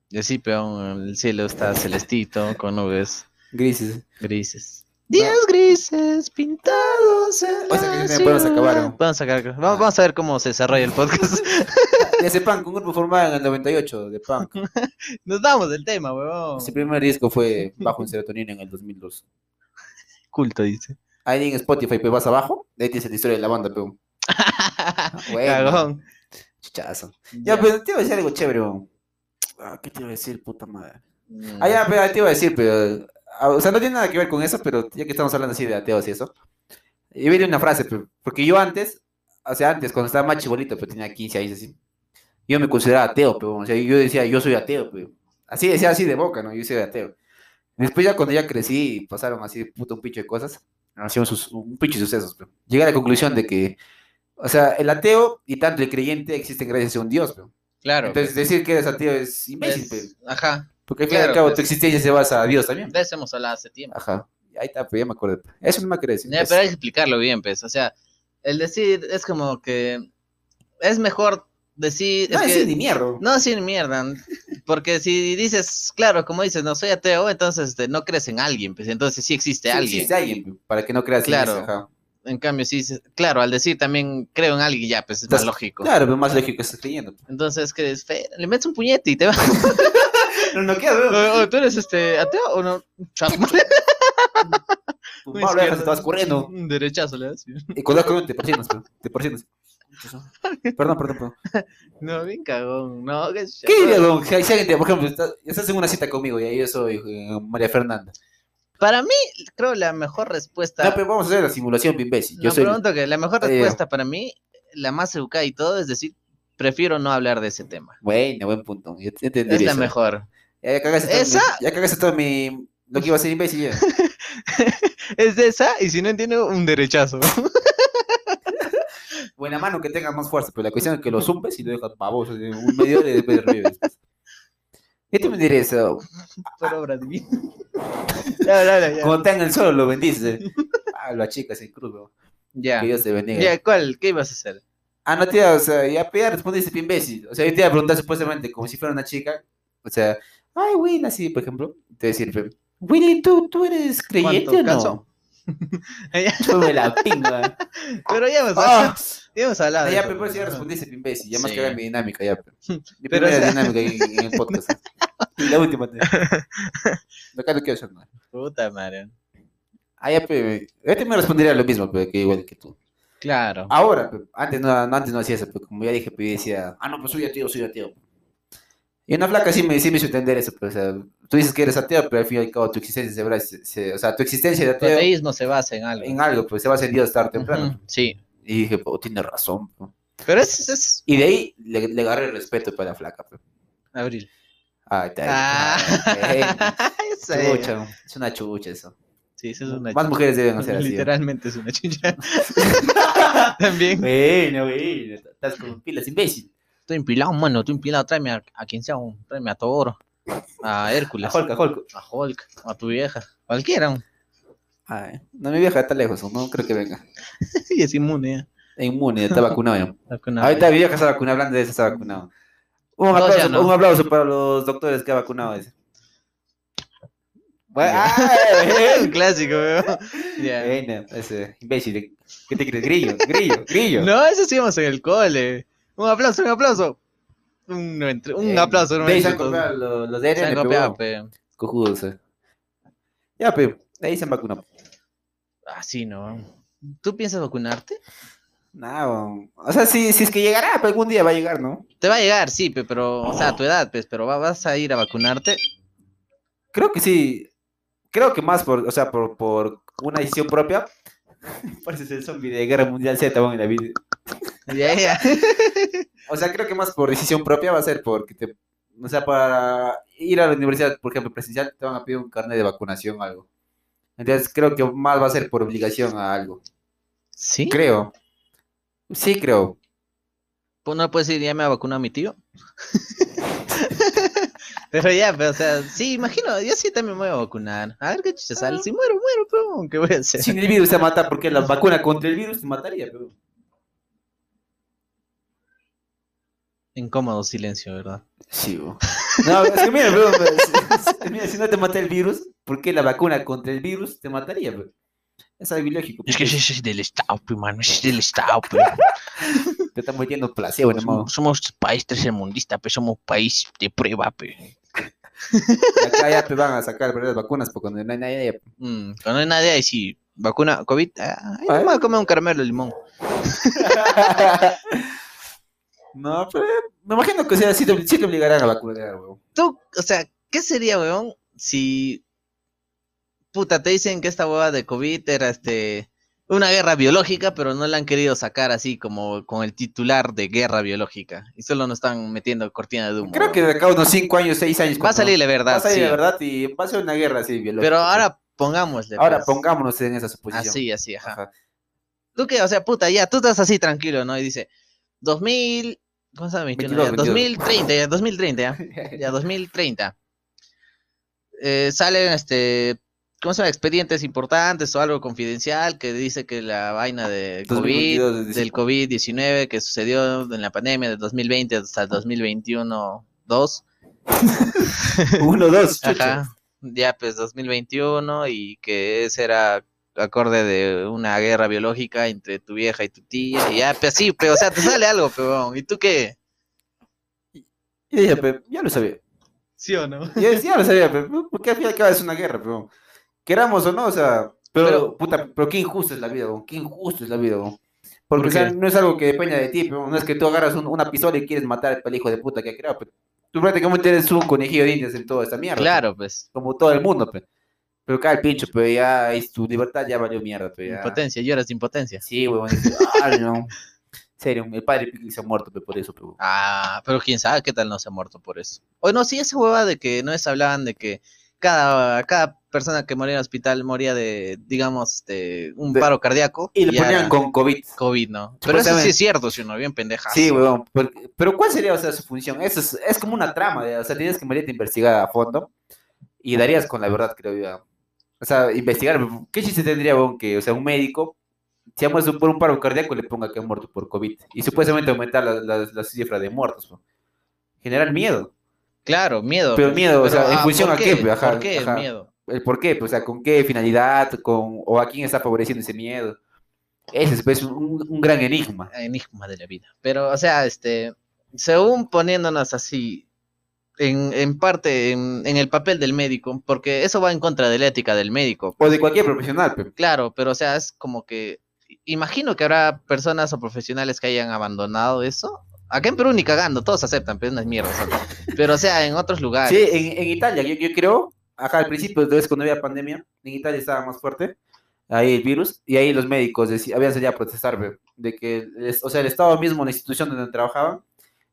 Y así, peón, el cielo está celestito, con nubes grises. grises. Días grises pintados en O sea, la podemos acabar, ¿no? Vamos a sacar- vamos, vamos a ver cómo se desarrolla el podcast. De ese punk, un grupo formado en el 98 de punk. Nos vamos del tema, huevón. Su primer disco fue Bajo en Serotonina en el 2002. Culto, dice. Ahí en Spotify, pues vas abajo, ahí tienes la historia de la banda, pero. Bueno, Cagón. chichazo. Ya, pero te iba a decir algo chévere, weón. Ah, ¿Qué te iba a decir, puta madre? Mm. Ah, ya, pero te iba a decir, pero. Ah, O sea, no tiene nada que ver con eso, pero ya que estamos hablando así de ateos y eso. Yo vi una frase, porque yo antes, o sea, antes, cuando estaba más chibolito, pero tenía 15 años así, yo me consideraba ateo, pero, o sea, yo decía, yo soy ateo, pero. Así decía así de boca, ¿no? Yo soy ateo. Después ya cuando ya crecí pasaron así, puta, un picho de cosas, sus, un picho de sucesos, pero llegué a la conclusión de que, o sea, el ateo y tanto el creyente existen gracias a un Dios, pero. Claro. Entonces decir que eres ateo es imbécil, es- pero. Ajá. Porque al fin y al Claro, cabo pues. tu existencia se basa a Dios también. De eso hemos hablado hace tiempo. Ajá. Ahí está, pues ya me acuerdo. Eso no me crees. Ya, pero hay que explicarlo bien, pues. O sea, el decir es como que es mejor decir. No, es que- ni mierda. No decir mierda. Porque si dices, claro, como dices, no soy ateo, entonces este, no crees en alguien, pues entonces sí existe Sí alguien. existe alguien, pues, para que no creas en Claro. eso, ajá. En cambio, sí, dices- claro, al decir también creo en alguien, ya, pues es Estás- más lógico. Claro, pero más lógico que estás creyendo. Entonces, que es fe- le metes un puñete y te va. No, no queda, ¿Tú eres este ateo o no? Chas, madre. Tu Muy Pablo, izquierda. te vas corriendo. Un derechazo le das. Y cuando corriendo te persignas, pues, te. Perdón, perdón, perdón. No, bien cagón. No, qué ¿Qué diría, don? Si alguien por ejemplo, estás, estás en una cita conmigo y ahí yo soy eh, María Fernanda. Para mí, creo la mejor respuesta. No, pero vamos a hacer la simulación, imbécil. Yo No, soy. pregunto que la mejor Eh, respuesta para mí, la más educada y todo, es decir, prefiero no hablar de ese tema. Bueno, buen punto. Yo te Es la eso. mejor. Ya, cagaste todo, ¿Esa? mi, ya cagaste todo mi. Lo que iba a ser imbécil ya. Es de esa, y si no entiendo, un derechazo. Buena mano que tengas más fuerza, pero la cuestión es que lo zumbes y lo dejas así, Un medio y después revives. después. ¿Qué te me diré eso? Por obra divina. Ya, ya, ya. Cuando está en el suelo lo bendices. eh. Ah, lo achicas en cruz, bro. Ya. Que Dios te bendiga. Ya, ¿cuál? ¿Qué ibas a hacer? Ah, no, tía, o sea, ya, ya respondiste, imbécil. O sea, yo te iba a preguntar supuestamente como si fuera una chica. O sea, ay, Will, así, por ejemplo. Te voy a decir, pe, Willy, ¿tú, tú eres creyente ¿Cuánto o no? Ya, Yo me la pinga. Pero ya hemos, Ah, ya hemos hablado. de ya, pero pues ya respondiste, imbécil. Ya más Sí. que ver mi dinámica, ya. Mi Pero, primera o sea- dinámica en, en el podcast. Y la última. te- Acá no quiero hacer nada. Puta madre. Ah, ya, pe. Yo te me respondería lo mismo, pero que igual que tú. Claro. Ahora, pe, antes no, no, antes no hacía eso, pero como ya dije, yo decía, ah, no, pues soy ateo, soy ateo. Y una flaca sí me, sí me hizo entender eso, pero, o sea, tú dices que eres ateo, pero al fin y al cabo tu existencia se, basa- se- o sea, tu existencia de ateo ateísmo se basa en algo. en algo, pues se va a Dios tarde o temprano. Ujú, Sí. Y dije, pues tiene razón. pe. Pero es, es Y de ahí le, le agarré el respeto para la flaca. pe. abril. Ay, está Ah, esa es. chucha, es una chucha eso. Sí, eso es una Más mujeres deben hacer así. Literalmente es una chucha. También. Bueno, bueno, estás con pilas imbécil. Estoy empilado, mano. Estoy empilado. Tráeme a, a quien sea. un- Tráeme a Thor. A Hércules. A Hulk, a Hulk. A Hulk. A tu vieja. Cualquiera. un. Ay, no, mi vieja está lejos, no creo que venga. Y es inmune. ya. Es inmune, está vacunado ya. Vacunado. Ahorita mi vieja está vacunada, hablando de eso, está vacunado. Un ya aplauso, no. un aplauso para los doctores que ha vacunado ese. Bueno, Ya. ¡ay! un clásico, weón. Ya. Bueno, ese imbécil. ¿Qué te crees? Grillo, grillo, grillo. No, eso sí íbamos en el cole. Un aplauso, un aplauso. Un, un Eh, aplauso. No copiado los, los de Se han pe. cojudos. eh. Ya, de ahí se han vacunado. Ah, sí, no. ¿Tú piensas vacunarte? No, o sea, si, si es que llegará, pero algún día va a llegar, ¿no? Te va a llegar, sí, pe, pero, o sea, a tu edad, pues, pero va- vas a ir a vacunarte. Creo que sí. Creo que más por, o sea, por, por una decisión propia. Parece el zombie de Guerra Mundial Z, en la vida. Ya, ya. O sea, creo que más por decisión propia va a ser porque te. O sea, para ir a la universidad, por ejemplo, presencial, te van a pedir un carnet de vacunación o algo. Entonces, creo que más va a ser por obligación a algo. ¿Sí? Creo. Sí, creo. Pues no puedes ir, ya me ha vacunado mi tío. pero ya, pero, o sea, sí, imagino, yo sí también me voy a vacunar. A ver qué chucha sale. Si muero, muero, pero ¿qué voy a hacer? Si el virus te mata, porque la vacuna contra el virus te mataría, pero. Incómodo silencio, ¿verdad? Sí, bo. No, es que mira, bro, si, mira, si no te mata el virus, ¿por qué la vacuna contra el virus te mataría, bro? Es algo ilógico. Es que porque ese es del Estado, mano, es del Estado, pe. Te están metiendo placebo, hermano. Somos, somos país tercermundista, pe, somos país de prueba, pe. Acá ya te van a sacar las vacunas porque cuando no hay nadie. Mm, cuando no hay nadie ahí sí, Vacuna COVID. Ah, ahí Ah, me voy a comer un caramelo de limón. no, pero me imagino que o sea, sí, te, sí te obligarán a vacunar, weón. Tú, o sea, ¿qué sería, weón, si. Puta, te dicen que esta hueva de COVID era este. Una guerra biológica, pero no la han querido sacar así como con el titular de guerra biológica. Y solo nos están metiendo cortina de humo. Creo que de acá unos 5 años, 6 años. Va a salir la verdad. Va a salir sí. la verdad y va a ser una guerra así biológica. Pero ahora pongámosle. Ahora pues. pongámonos en esa suposición. Así, así, ajá. Ajá. Tú que, o sea, puta, ya, tú estás así tranquilo, ¿no? Y dice, 2000, ¿cómo llama? 21, 22, ya, 2030, ya, 2030, ya, ya, 2030. Eh, salen, este, ¿cómo se llama? Expedientes importantes o algo confidencial que dice que la vaina de COVID, 2022, es del COVID-19 que sucedió en la pandemia de 2020 hasta el 2021, 2, Uno, dos, chucha. Ajá. Ya, pues 2021 y que ese era acorde de una guerra biológica entre tu vieja y tu tía. Y ya, pues sí, pero o sea, te sale algo, pero ¿y tú qué? Y dije, pero ya lo sabía. ¿Sí o no? Ya, ya lo sabía, pero porque al final acaba es una guerra, pero queramos o no, o sea, pero, Pero- puta, pero qué injusto es la vida, qué injusto es la vida, weón. Porque ¿Por o sea, no es algo que dependa de ti, pero no es que tú agarras un- una pistola y quieres matar al hijo de puta que ha creado, pero tú prácticamente eres un conejillo de indias en toda esta mierda. Claro, pues. Como todo el mundo, pe. Pero cae el pincho, pero ya es tu libertad ya valió mierda, pero ya. Impotencia, lloras de impotencia. Sí, weón. Ay, no. Serio, el padre se ha muerto por eso, pero. Ah, pero quién sabe qué tal no se ha muerto por eso. O no, sí, esa hueva de que no es hablaban de que cada, cada persona que moría en el hospital moría de, digamos, este, un De- paro cardíaco. Y le ponían con COVID. COVID, ¿no? Pero eso sí es cierto, si uno bien pendeja. Sí, weón. porque- pero ¿cuál sería, o sea, su función? Eso es, es como una trama, o sea, tienes que morirte a investigar a fondo y darías con la verdad, creo yo. O sea, investigar, ¿qué chiste tendría, weón, que, o sea, un médico, si ha muerto por un paro cardíaco, le ponga que ha muerto por COVID y supuestamente aumentar la, la, la cifra de muertos, weón. Generar miedo. Claro, miedo. Pero miedo, o sea, ¿en función ¿por a qué? Ajá, ¿Por qué ajá. el miedo? el por qué, pues, o sea, con qué finalidad, con, o a quién está favoreciendo ese miedo. Ese es pues, un, un gran enigma. Enigma de la vida. Pero, o sea, este, según poniéndonos así, en, en parte, en, en el papel del médico, porque eso va en contra de la ética del médico. O de cualquier profesional, pe. Claro, pero, o sea, es como que, imagino que habrá personas o profesionales que hayan abandonado eso. Acá en Perú ni cagando, todos aceptan, pero unas mierdas. son. Pero, o sea, en otros lugares. Sí, en, en Italia, yo, yo creo, acá al principio, vez cuando había pandemia, en Italia estaba más fuerte, ahí el virus, y ahí los médicos decían, habían salido a protestar, de que, les- o sea, el Estado mismo, la institución donde trabajaban,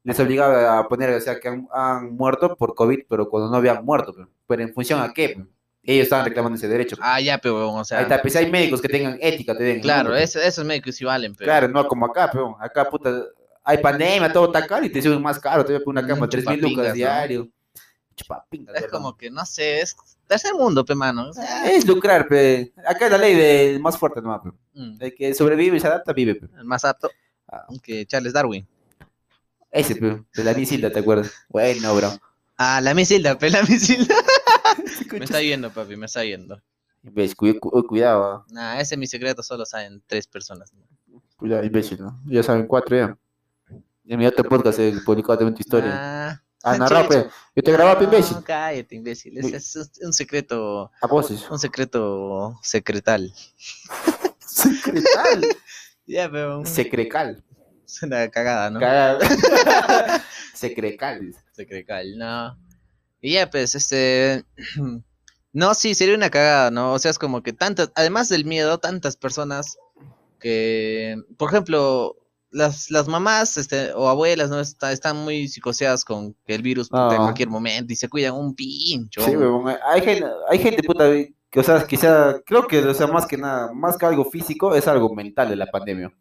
les obligaba a poner, o sea, que han, han muerto por COVID, pero cuando no habían muerto, pe. pero en función a qué, pe. ellos estaban reclamando ese derecho. pe. Ah, ya, pero, o sea, ahí está, pues hay médicos que tengan ética, te den. claro, ¿no? eso- esos médicos sí valen, pero. Claro, no como acá, pero acá, puta, hay pandemia, todo está caro y te suben más caro, te voy a poner una cama, Mm, 3 mil lucas ¿no? diario. Chupapingas, Es ¿verdad? como que, no sé, es tercer mundo, pe, mano. o sea, Es lucrar, pe. Acá es la ley del más fuerte, nomás, pe. mm, El que sobrevive y se adapta, vive, pe. el más apto Ah. que Charles Darwin. Ese, pe. De la misilda, ¿te acuerdas? Bueno, bro. Ah, la misilda, pe, la misilda. me está yendo, papi, me está yendo. Cu- cu- cuidado, ah. Nah, ese es mi secreto, solo saben tres personas. cuidado, imbécil, ¿no? Ya saben, cuatro ya. En mi otro podcast he publicado también tu historia. Ah, Ah, narrado, pe. Yo te grababa, pe, imbécil. No, cállate, imbécil. Ese es un- secreto, A voces. un secreto secretal. Secrecal. Ya, pero Secrecal. Es una cagada, ¿no? Cagado. Secrecal. dice. Secretal, no. Y ya, pues, este. No, sí, sería una cagada, ¿no? O sea, es como que tantas, además del miedo, tantas personas que, por ejemplo, las, las mamás este, o abuelas, ¿no? Está- están muy psicoseadas con que el virus puta, en Ah. cualquier momento y se cuidan un pincho. Sí. Hay gente, hay gente puta que, o sea, quizá, creo que, o sea, más que nada, más que algo físico, es algo mental de la pandemia.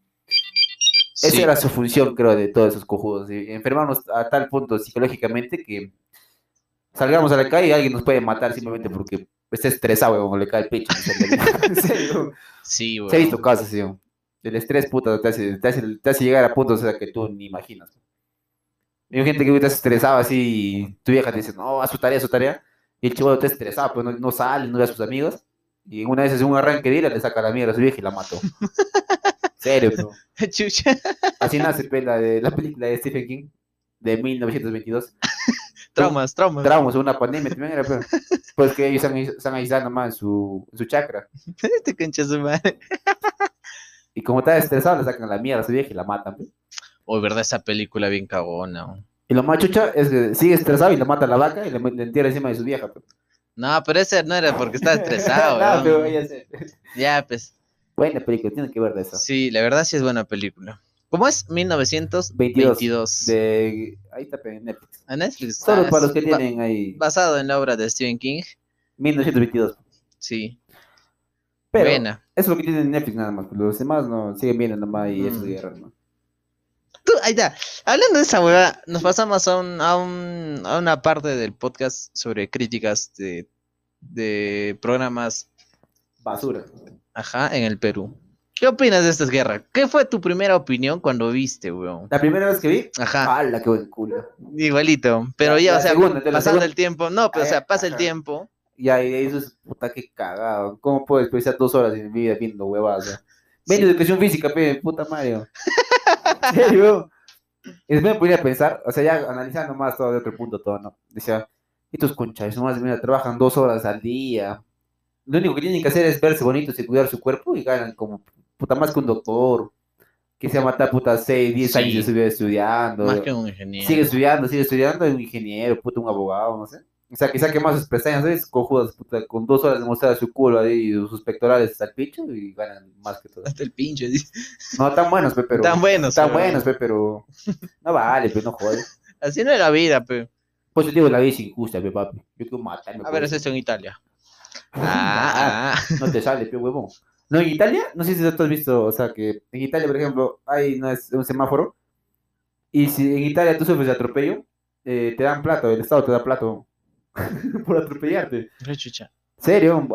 Sí. Esa era su función, creo, de todos esos cojudos. y Enfermarnos a tal punto psicológicamente que salgamos a la calle y alguien nos puede matar simplemente porque está estresado, huevón, le cae el pecho. En serio. Sí, Se ha visto casos, sí. El estrés, puta, te hace, te hace, te hace llegar a puntos o sea, que tú ni imaginas. Hay gente que estás estresado así y tu vieja te dice, no, haz su tarea, haz su tarea. Y el chivo está estresado, pues no, no sale, no ve a sus amigos. Y una vez hace un arranque de ira, le saca la mierda a su vieja y la mató. Serio, pero Chucha. Así nace pues, la, de, la película de Stephen King de 1922. Traumas, traumas. traumas, una pandemia también era, pero, pues que ellos están, están aislando más en su, en su chakra. Este concha su madre. Y como está estresado, le sacan la mierda a su vieja y la matan. pues. Oh, verdad, esa película bien cagona. Y lo más chucha es que sigue estresado y le mata a la vaca y le, le entierra encima de su vieja. pues. No, pero ese no era porque estaba estresado, No, pero ella se- Ya, pues. Buena película, tiene que ver de eso. Sí, la verdad sí es buena película. ¿Cómo es? 1922. De... Ahí está en Netflix. A Netflix. Solo Ah, para los que tienen ahí Basado en la obra de Stephen King. 1922. Sí. Pero Buena. eso es lo que tienen en Netflix nada más. Los demás no siguen viendo nomás y eso Mm. de guerra, ¿no? Tú, ahí está. Hablando de esa hueá, nos pasamos a, un, a, un- a una parte del podcast sobre críticas de, de programas Basura. Ajá, en el Perú. ¿Qué opinas de estas guerras? ¿Qué fue tu primera opinión cuando viste, weón? La primera vez que vi, Ajá, ¡hala, qué buen culo! igualito. Pero La- ya, la o sea, segunda, pasando segunda. el tiempo. No, pero o sea, Eh, pasa el tiempo. Ya, y eso es puta que cagado. ¿Cómo puedo desperdiciar dos horas de mi vida viendo huevadas? ya? Ven Sí. educación física, pe, puta Mario. ¿En serio? Después me ponía a pensar, o sea, ya analizando más todo de otro punto, todo, ¿no? Decía, estos conchas, nomás, mira, trabajan dos horas al día. Lo único que tienen que hacer es verse bonitos y cuidar su cuerpo y ganan como puta más que un doctor. Que se mata puta 6, 10 Sí. años y estudiando. Más que un ingeniero. Sigue estudiando, sigue estudiando, un ingeniero, puta, un abogado, no sé. O sea, que saque más sus pestañas, ¿sabes? Cojudas, puta, con dos horas de mostrar su culo ahí y sus pectorales hasta el pincho y ganan más que todo. Hasta el pinche, dice. No, tan buenos, pe, pero... Tan buenos. Tan pero- buenos, pe, pero... No vale, pe, no jodas. Así no es la vida, pe. Pues yo digo, la vida es injusta, pe, papi. Yo quiero matarme. A ver, pues. es esto en Italia. Ah, ah. No te sale, pe, huevón. No, en Italia, no sé si tú has visto, o sea, que en Italia, por ejemplo, hay no es un semáforo y si en Italia tú sufres de atropello, eh, te dan plato, el Estado te da plato por atropellarte. Qué chucha. ¿Serio?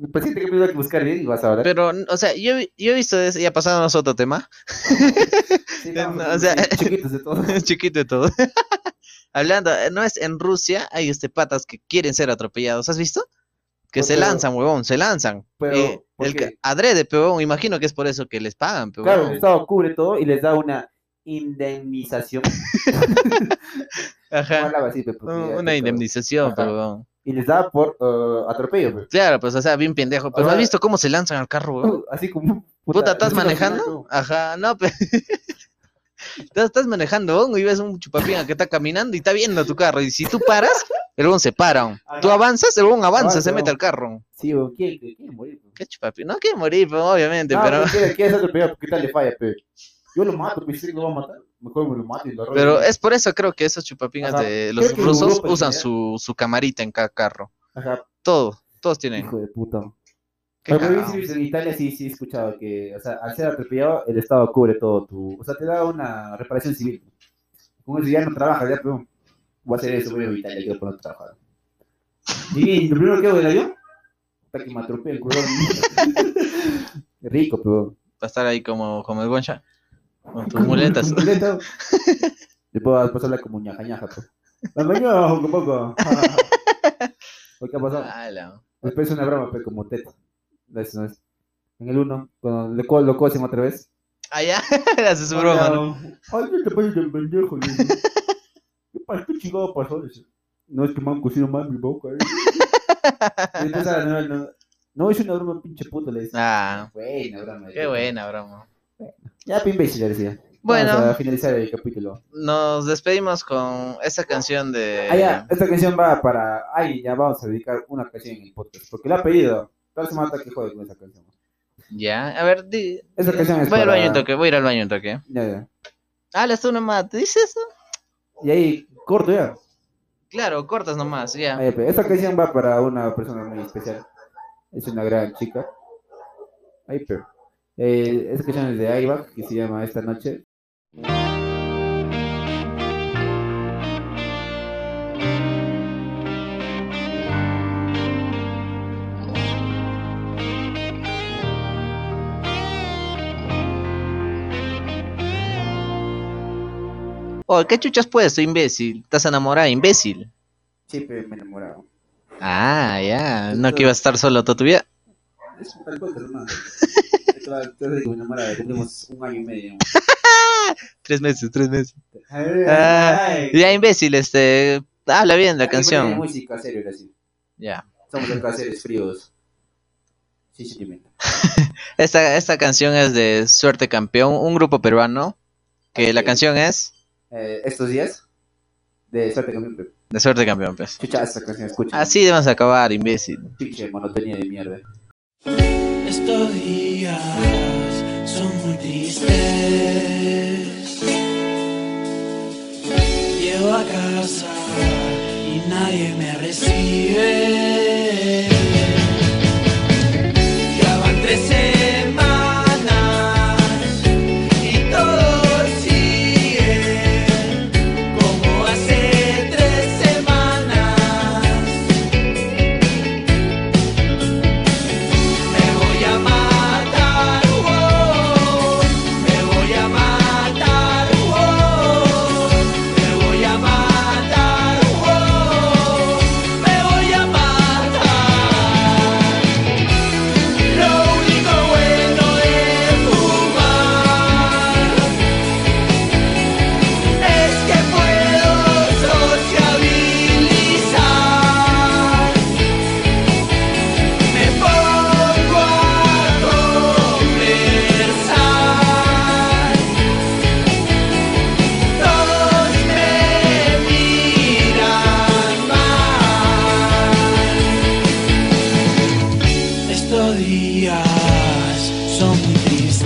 El presidente que primero hay que buscar bien y vas a ver. Pero, o sea, yo, he- yo he visto eso, ya pasamos a otro tema. Sí, no, estamos o sea- chiquitos de todo. Chiquito de todo. Hablando, no es en Rusia, hay este patas que quieren ser atropellados. ¿Has visto? Que Pues, se pero- lanzan, huevón, se lanzan. Pero, ¿por el adrede, pero huevón, imagino que es por eso que les pagan, pero Claro, el huevón. Estado cubre todo y les da una indemnización. Ajá. Así, Una indemnización, huevón. Y les da por eh, atropello. pe. Claro, pues, o sea, bien pendejo. Pero O ¿has visto cómo se lanzan al carro, huevón? Así como... Puta, ¿estás manejando? Ajá, no, pero... Estás, manejando, y ves un chupapinga que está caminando y está viendo tu carro. Y si tú paras, el huevón se para. Tú avanzas, el huevón avanza, se mete al carro. Sí, quiere, quiere morir. pe. ¿Qué chupapi? No quiere morir, pues, obviamente, pero... pero quiere, atropellado porque tal le falla, pe. Yo lo mato, pe, si lo va a matar. Mejor me lo mato y lo arroyo. Pero es por eso creo que esos chupapingas de los que rusos usan su, su camarita en cada carro. Ajá, Todo, todos tienen. hijo de puta. Qué Pero cagado. sí, sí, en Italia sí, sí he escuchado que, o sea, al ser atropellado, el Estado cubre todo tu... O sea, te da una reparación civil. Como si ya no trabajas, ya, pero voy a hacer eso, voy a Italia, quiero poner a trabajar. Y lo primero que hago del avión, para que me atropelle el culo. Rico, pero... Para estar ahí como, como el Goncha. Con tus muletas. Muleta. Vas a pasarla como ñaja, ñaja, pues. La mañana, un poco. ¿Qué ha pasado? Ala. Después una broma, pues, como teta. Eso no es. En el 1, cuando le co- lo cosen otra vez. Ah, ya. Hace su broma. ¿no? Ay, no te pases del pendejo, dice. ¿Qué pasa? ¿Qué chingado pasó? No, es que me han cosido mal mi boca. eh. Entonces, no, no, no, es una broma, pinche puto, le dice. Ah, Buena broma. qué buena broma. Ya, pin le decía. Bueno. Vamos a finalizar el capítulo. Nos despedimos con esta canción de... Ah, ya, esta canción va para. Ay, ya vamos a dedicar una canción en el podcast. Porque la ha pedido. Con esa canción. Ya, a ver, di... Esa canción es Voy al baño un toque, voy a ir al baño un toque. Ya, ya. Ah, tú nomás, ¿te dices eso? Y ahí, corto ya. Claro, cortas nomás, ya. Ahí, pe. Esta canción va para una persona muy especial. Es una gran chica. Ahí, pero. Eh, esta canción es de Aiva, que se llama Esta Noche. Oh, ¿qué chuchas puedes, imbécil? ¿Estás enamorada, imbécil? Sí, pero me he enamorado. Ah, ya. No que ibas a estar solo toda tu vida. Es para el podcast, hermano. Tenemos un año y medio. Tres meses, tres meses. Ah, ya, imbécil, este. Habla bien la canción. música serio, era así. Ya. Somos acá seres fríos. Sí, sentimiento. Esta, esta canción es de Suerte Campeón, un grupo peruano. Que la canción es Eh, estos días de suerte con mi de Suerte Campeón, pues. Chucha, esta canción, escucha. Así debemos acabar, imbécil. Pinche monotonía de mierda. Estos días son muy tristes. Llego a casa y nadie me recibe. días son tristes.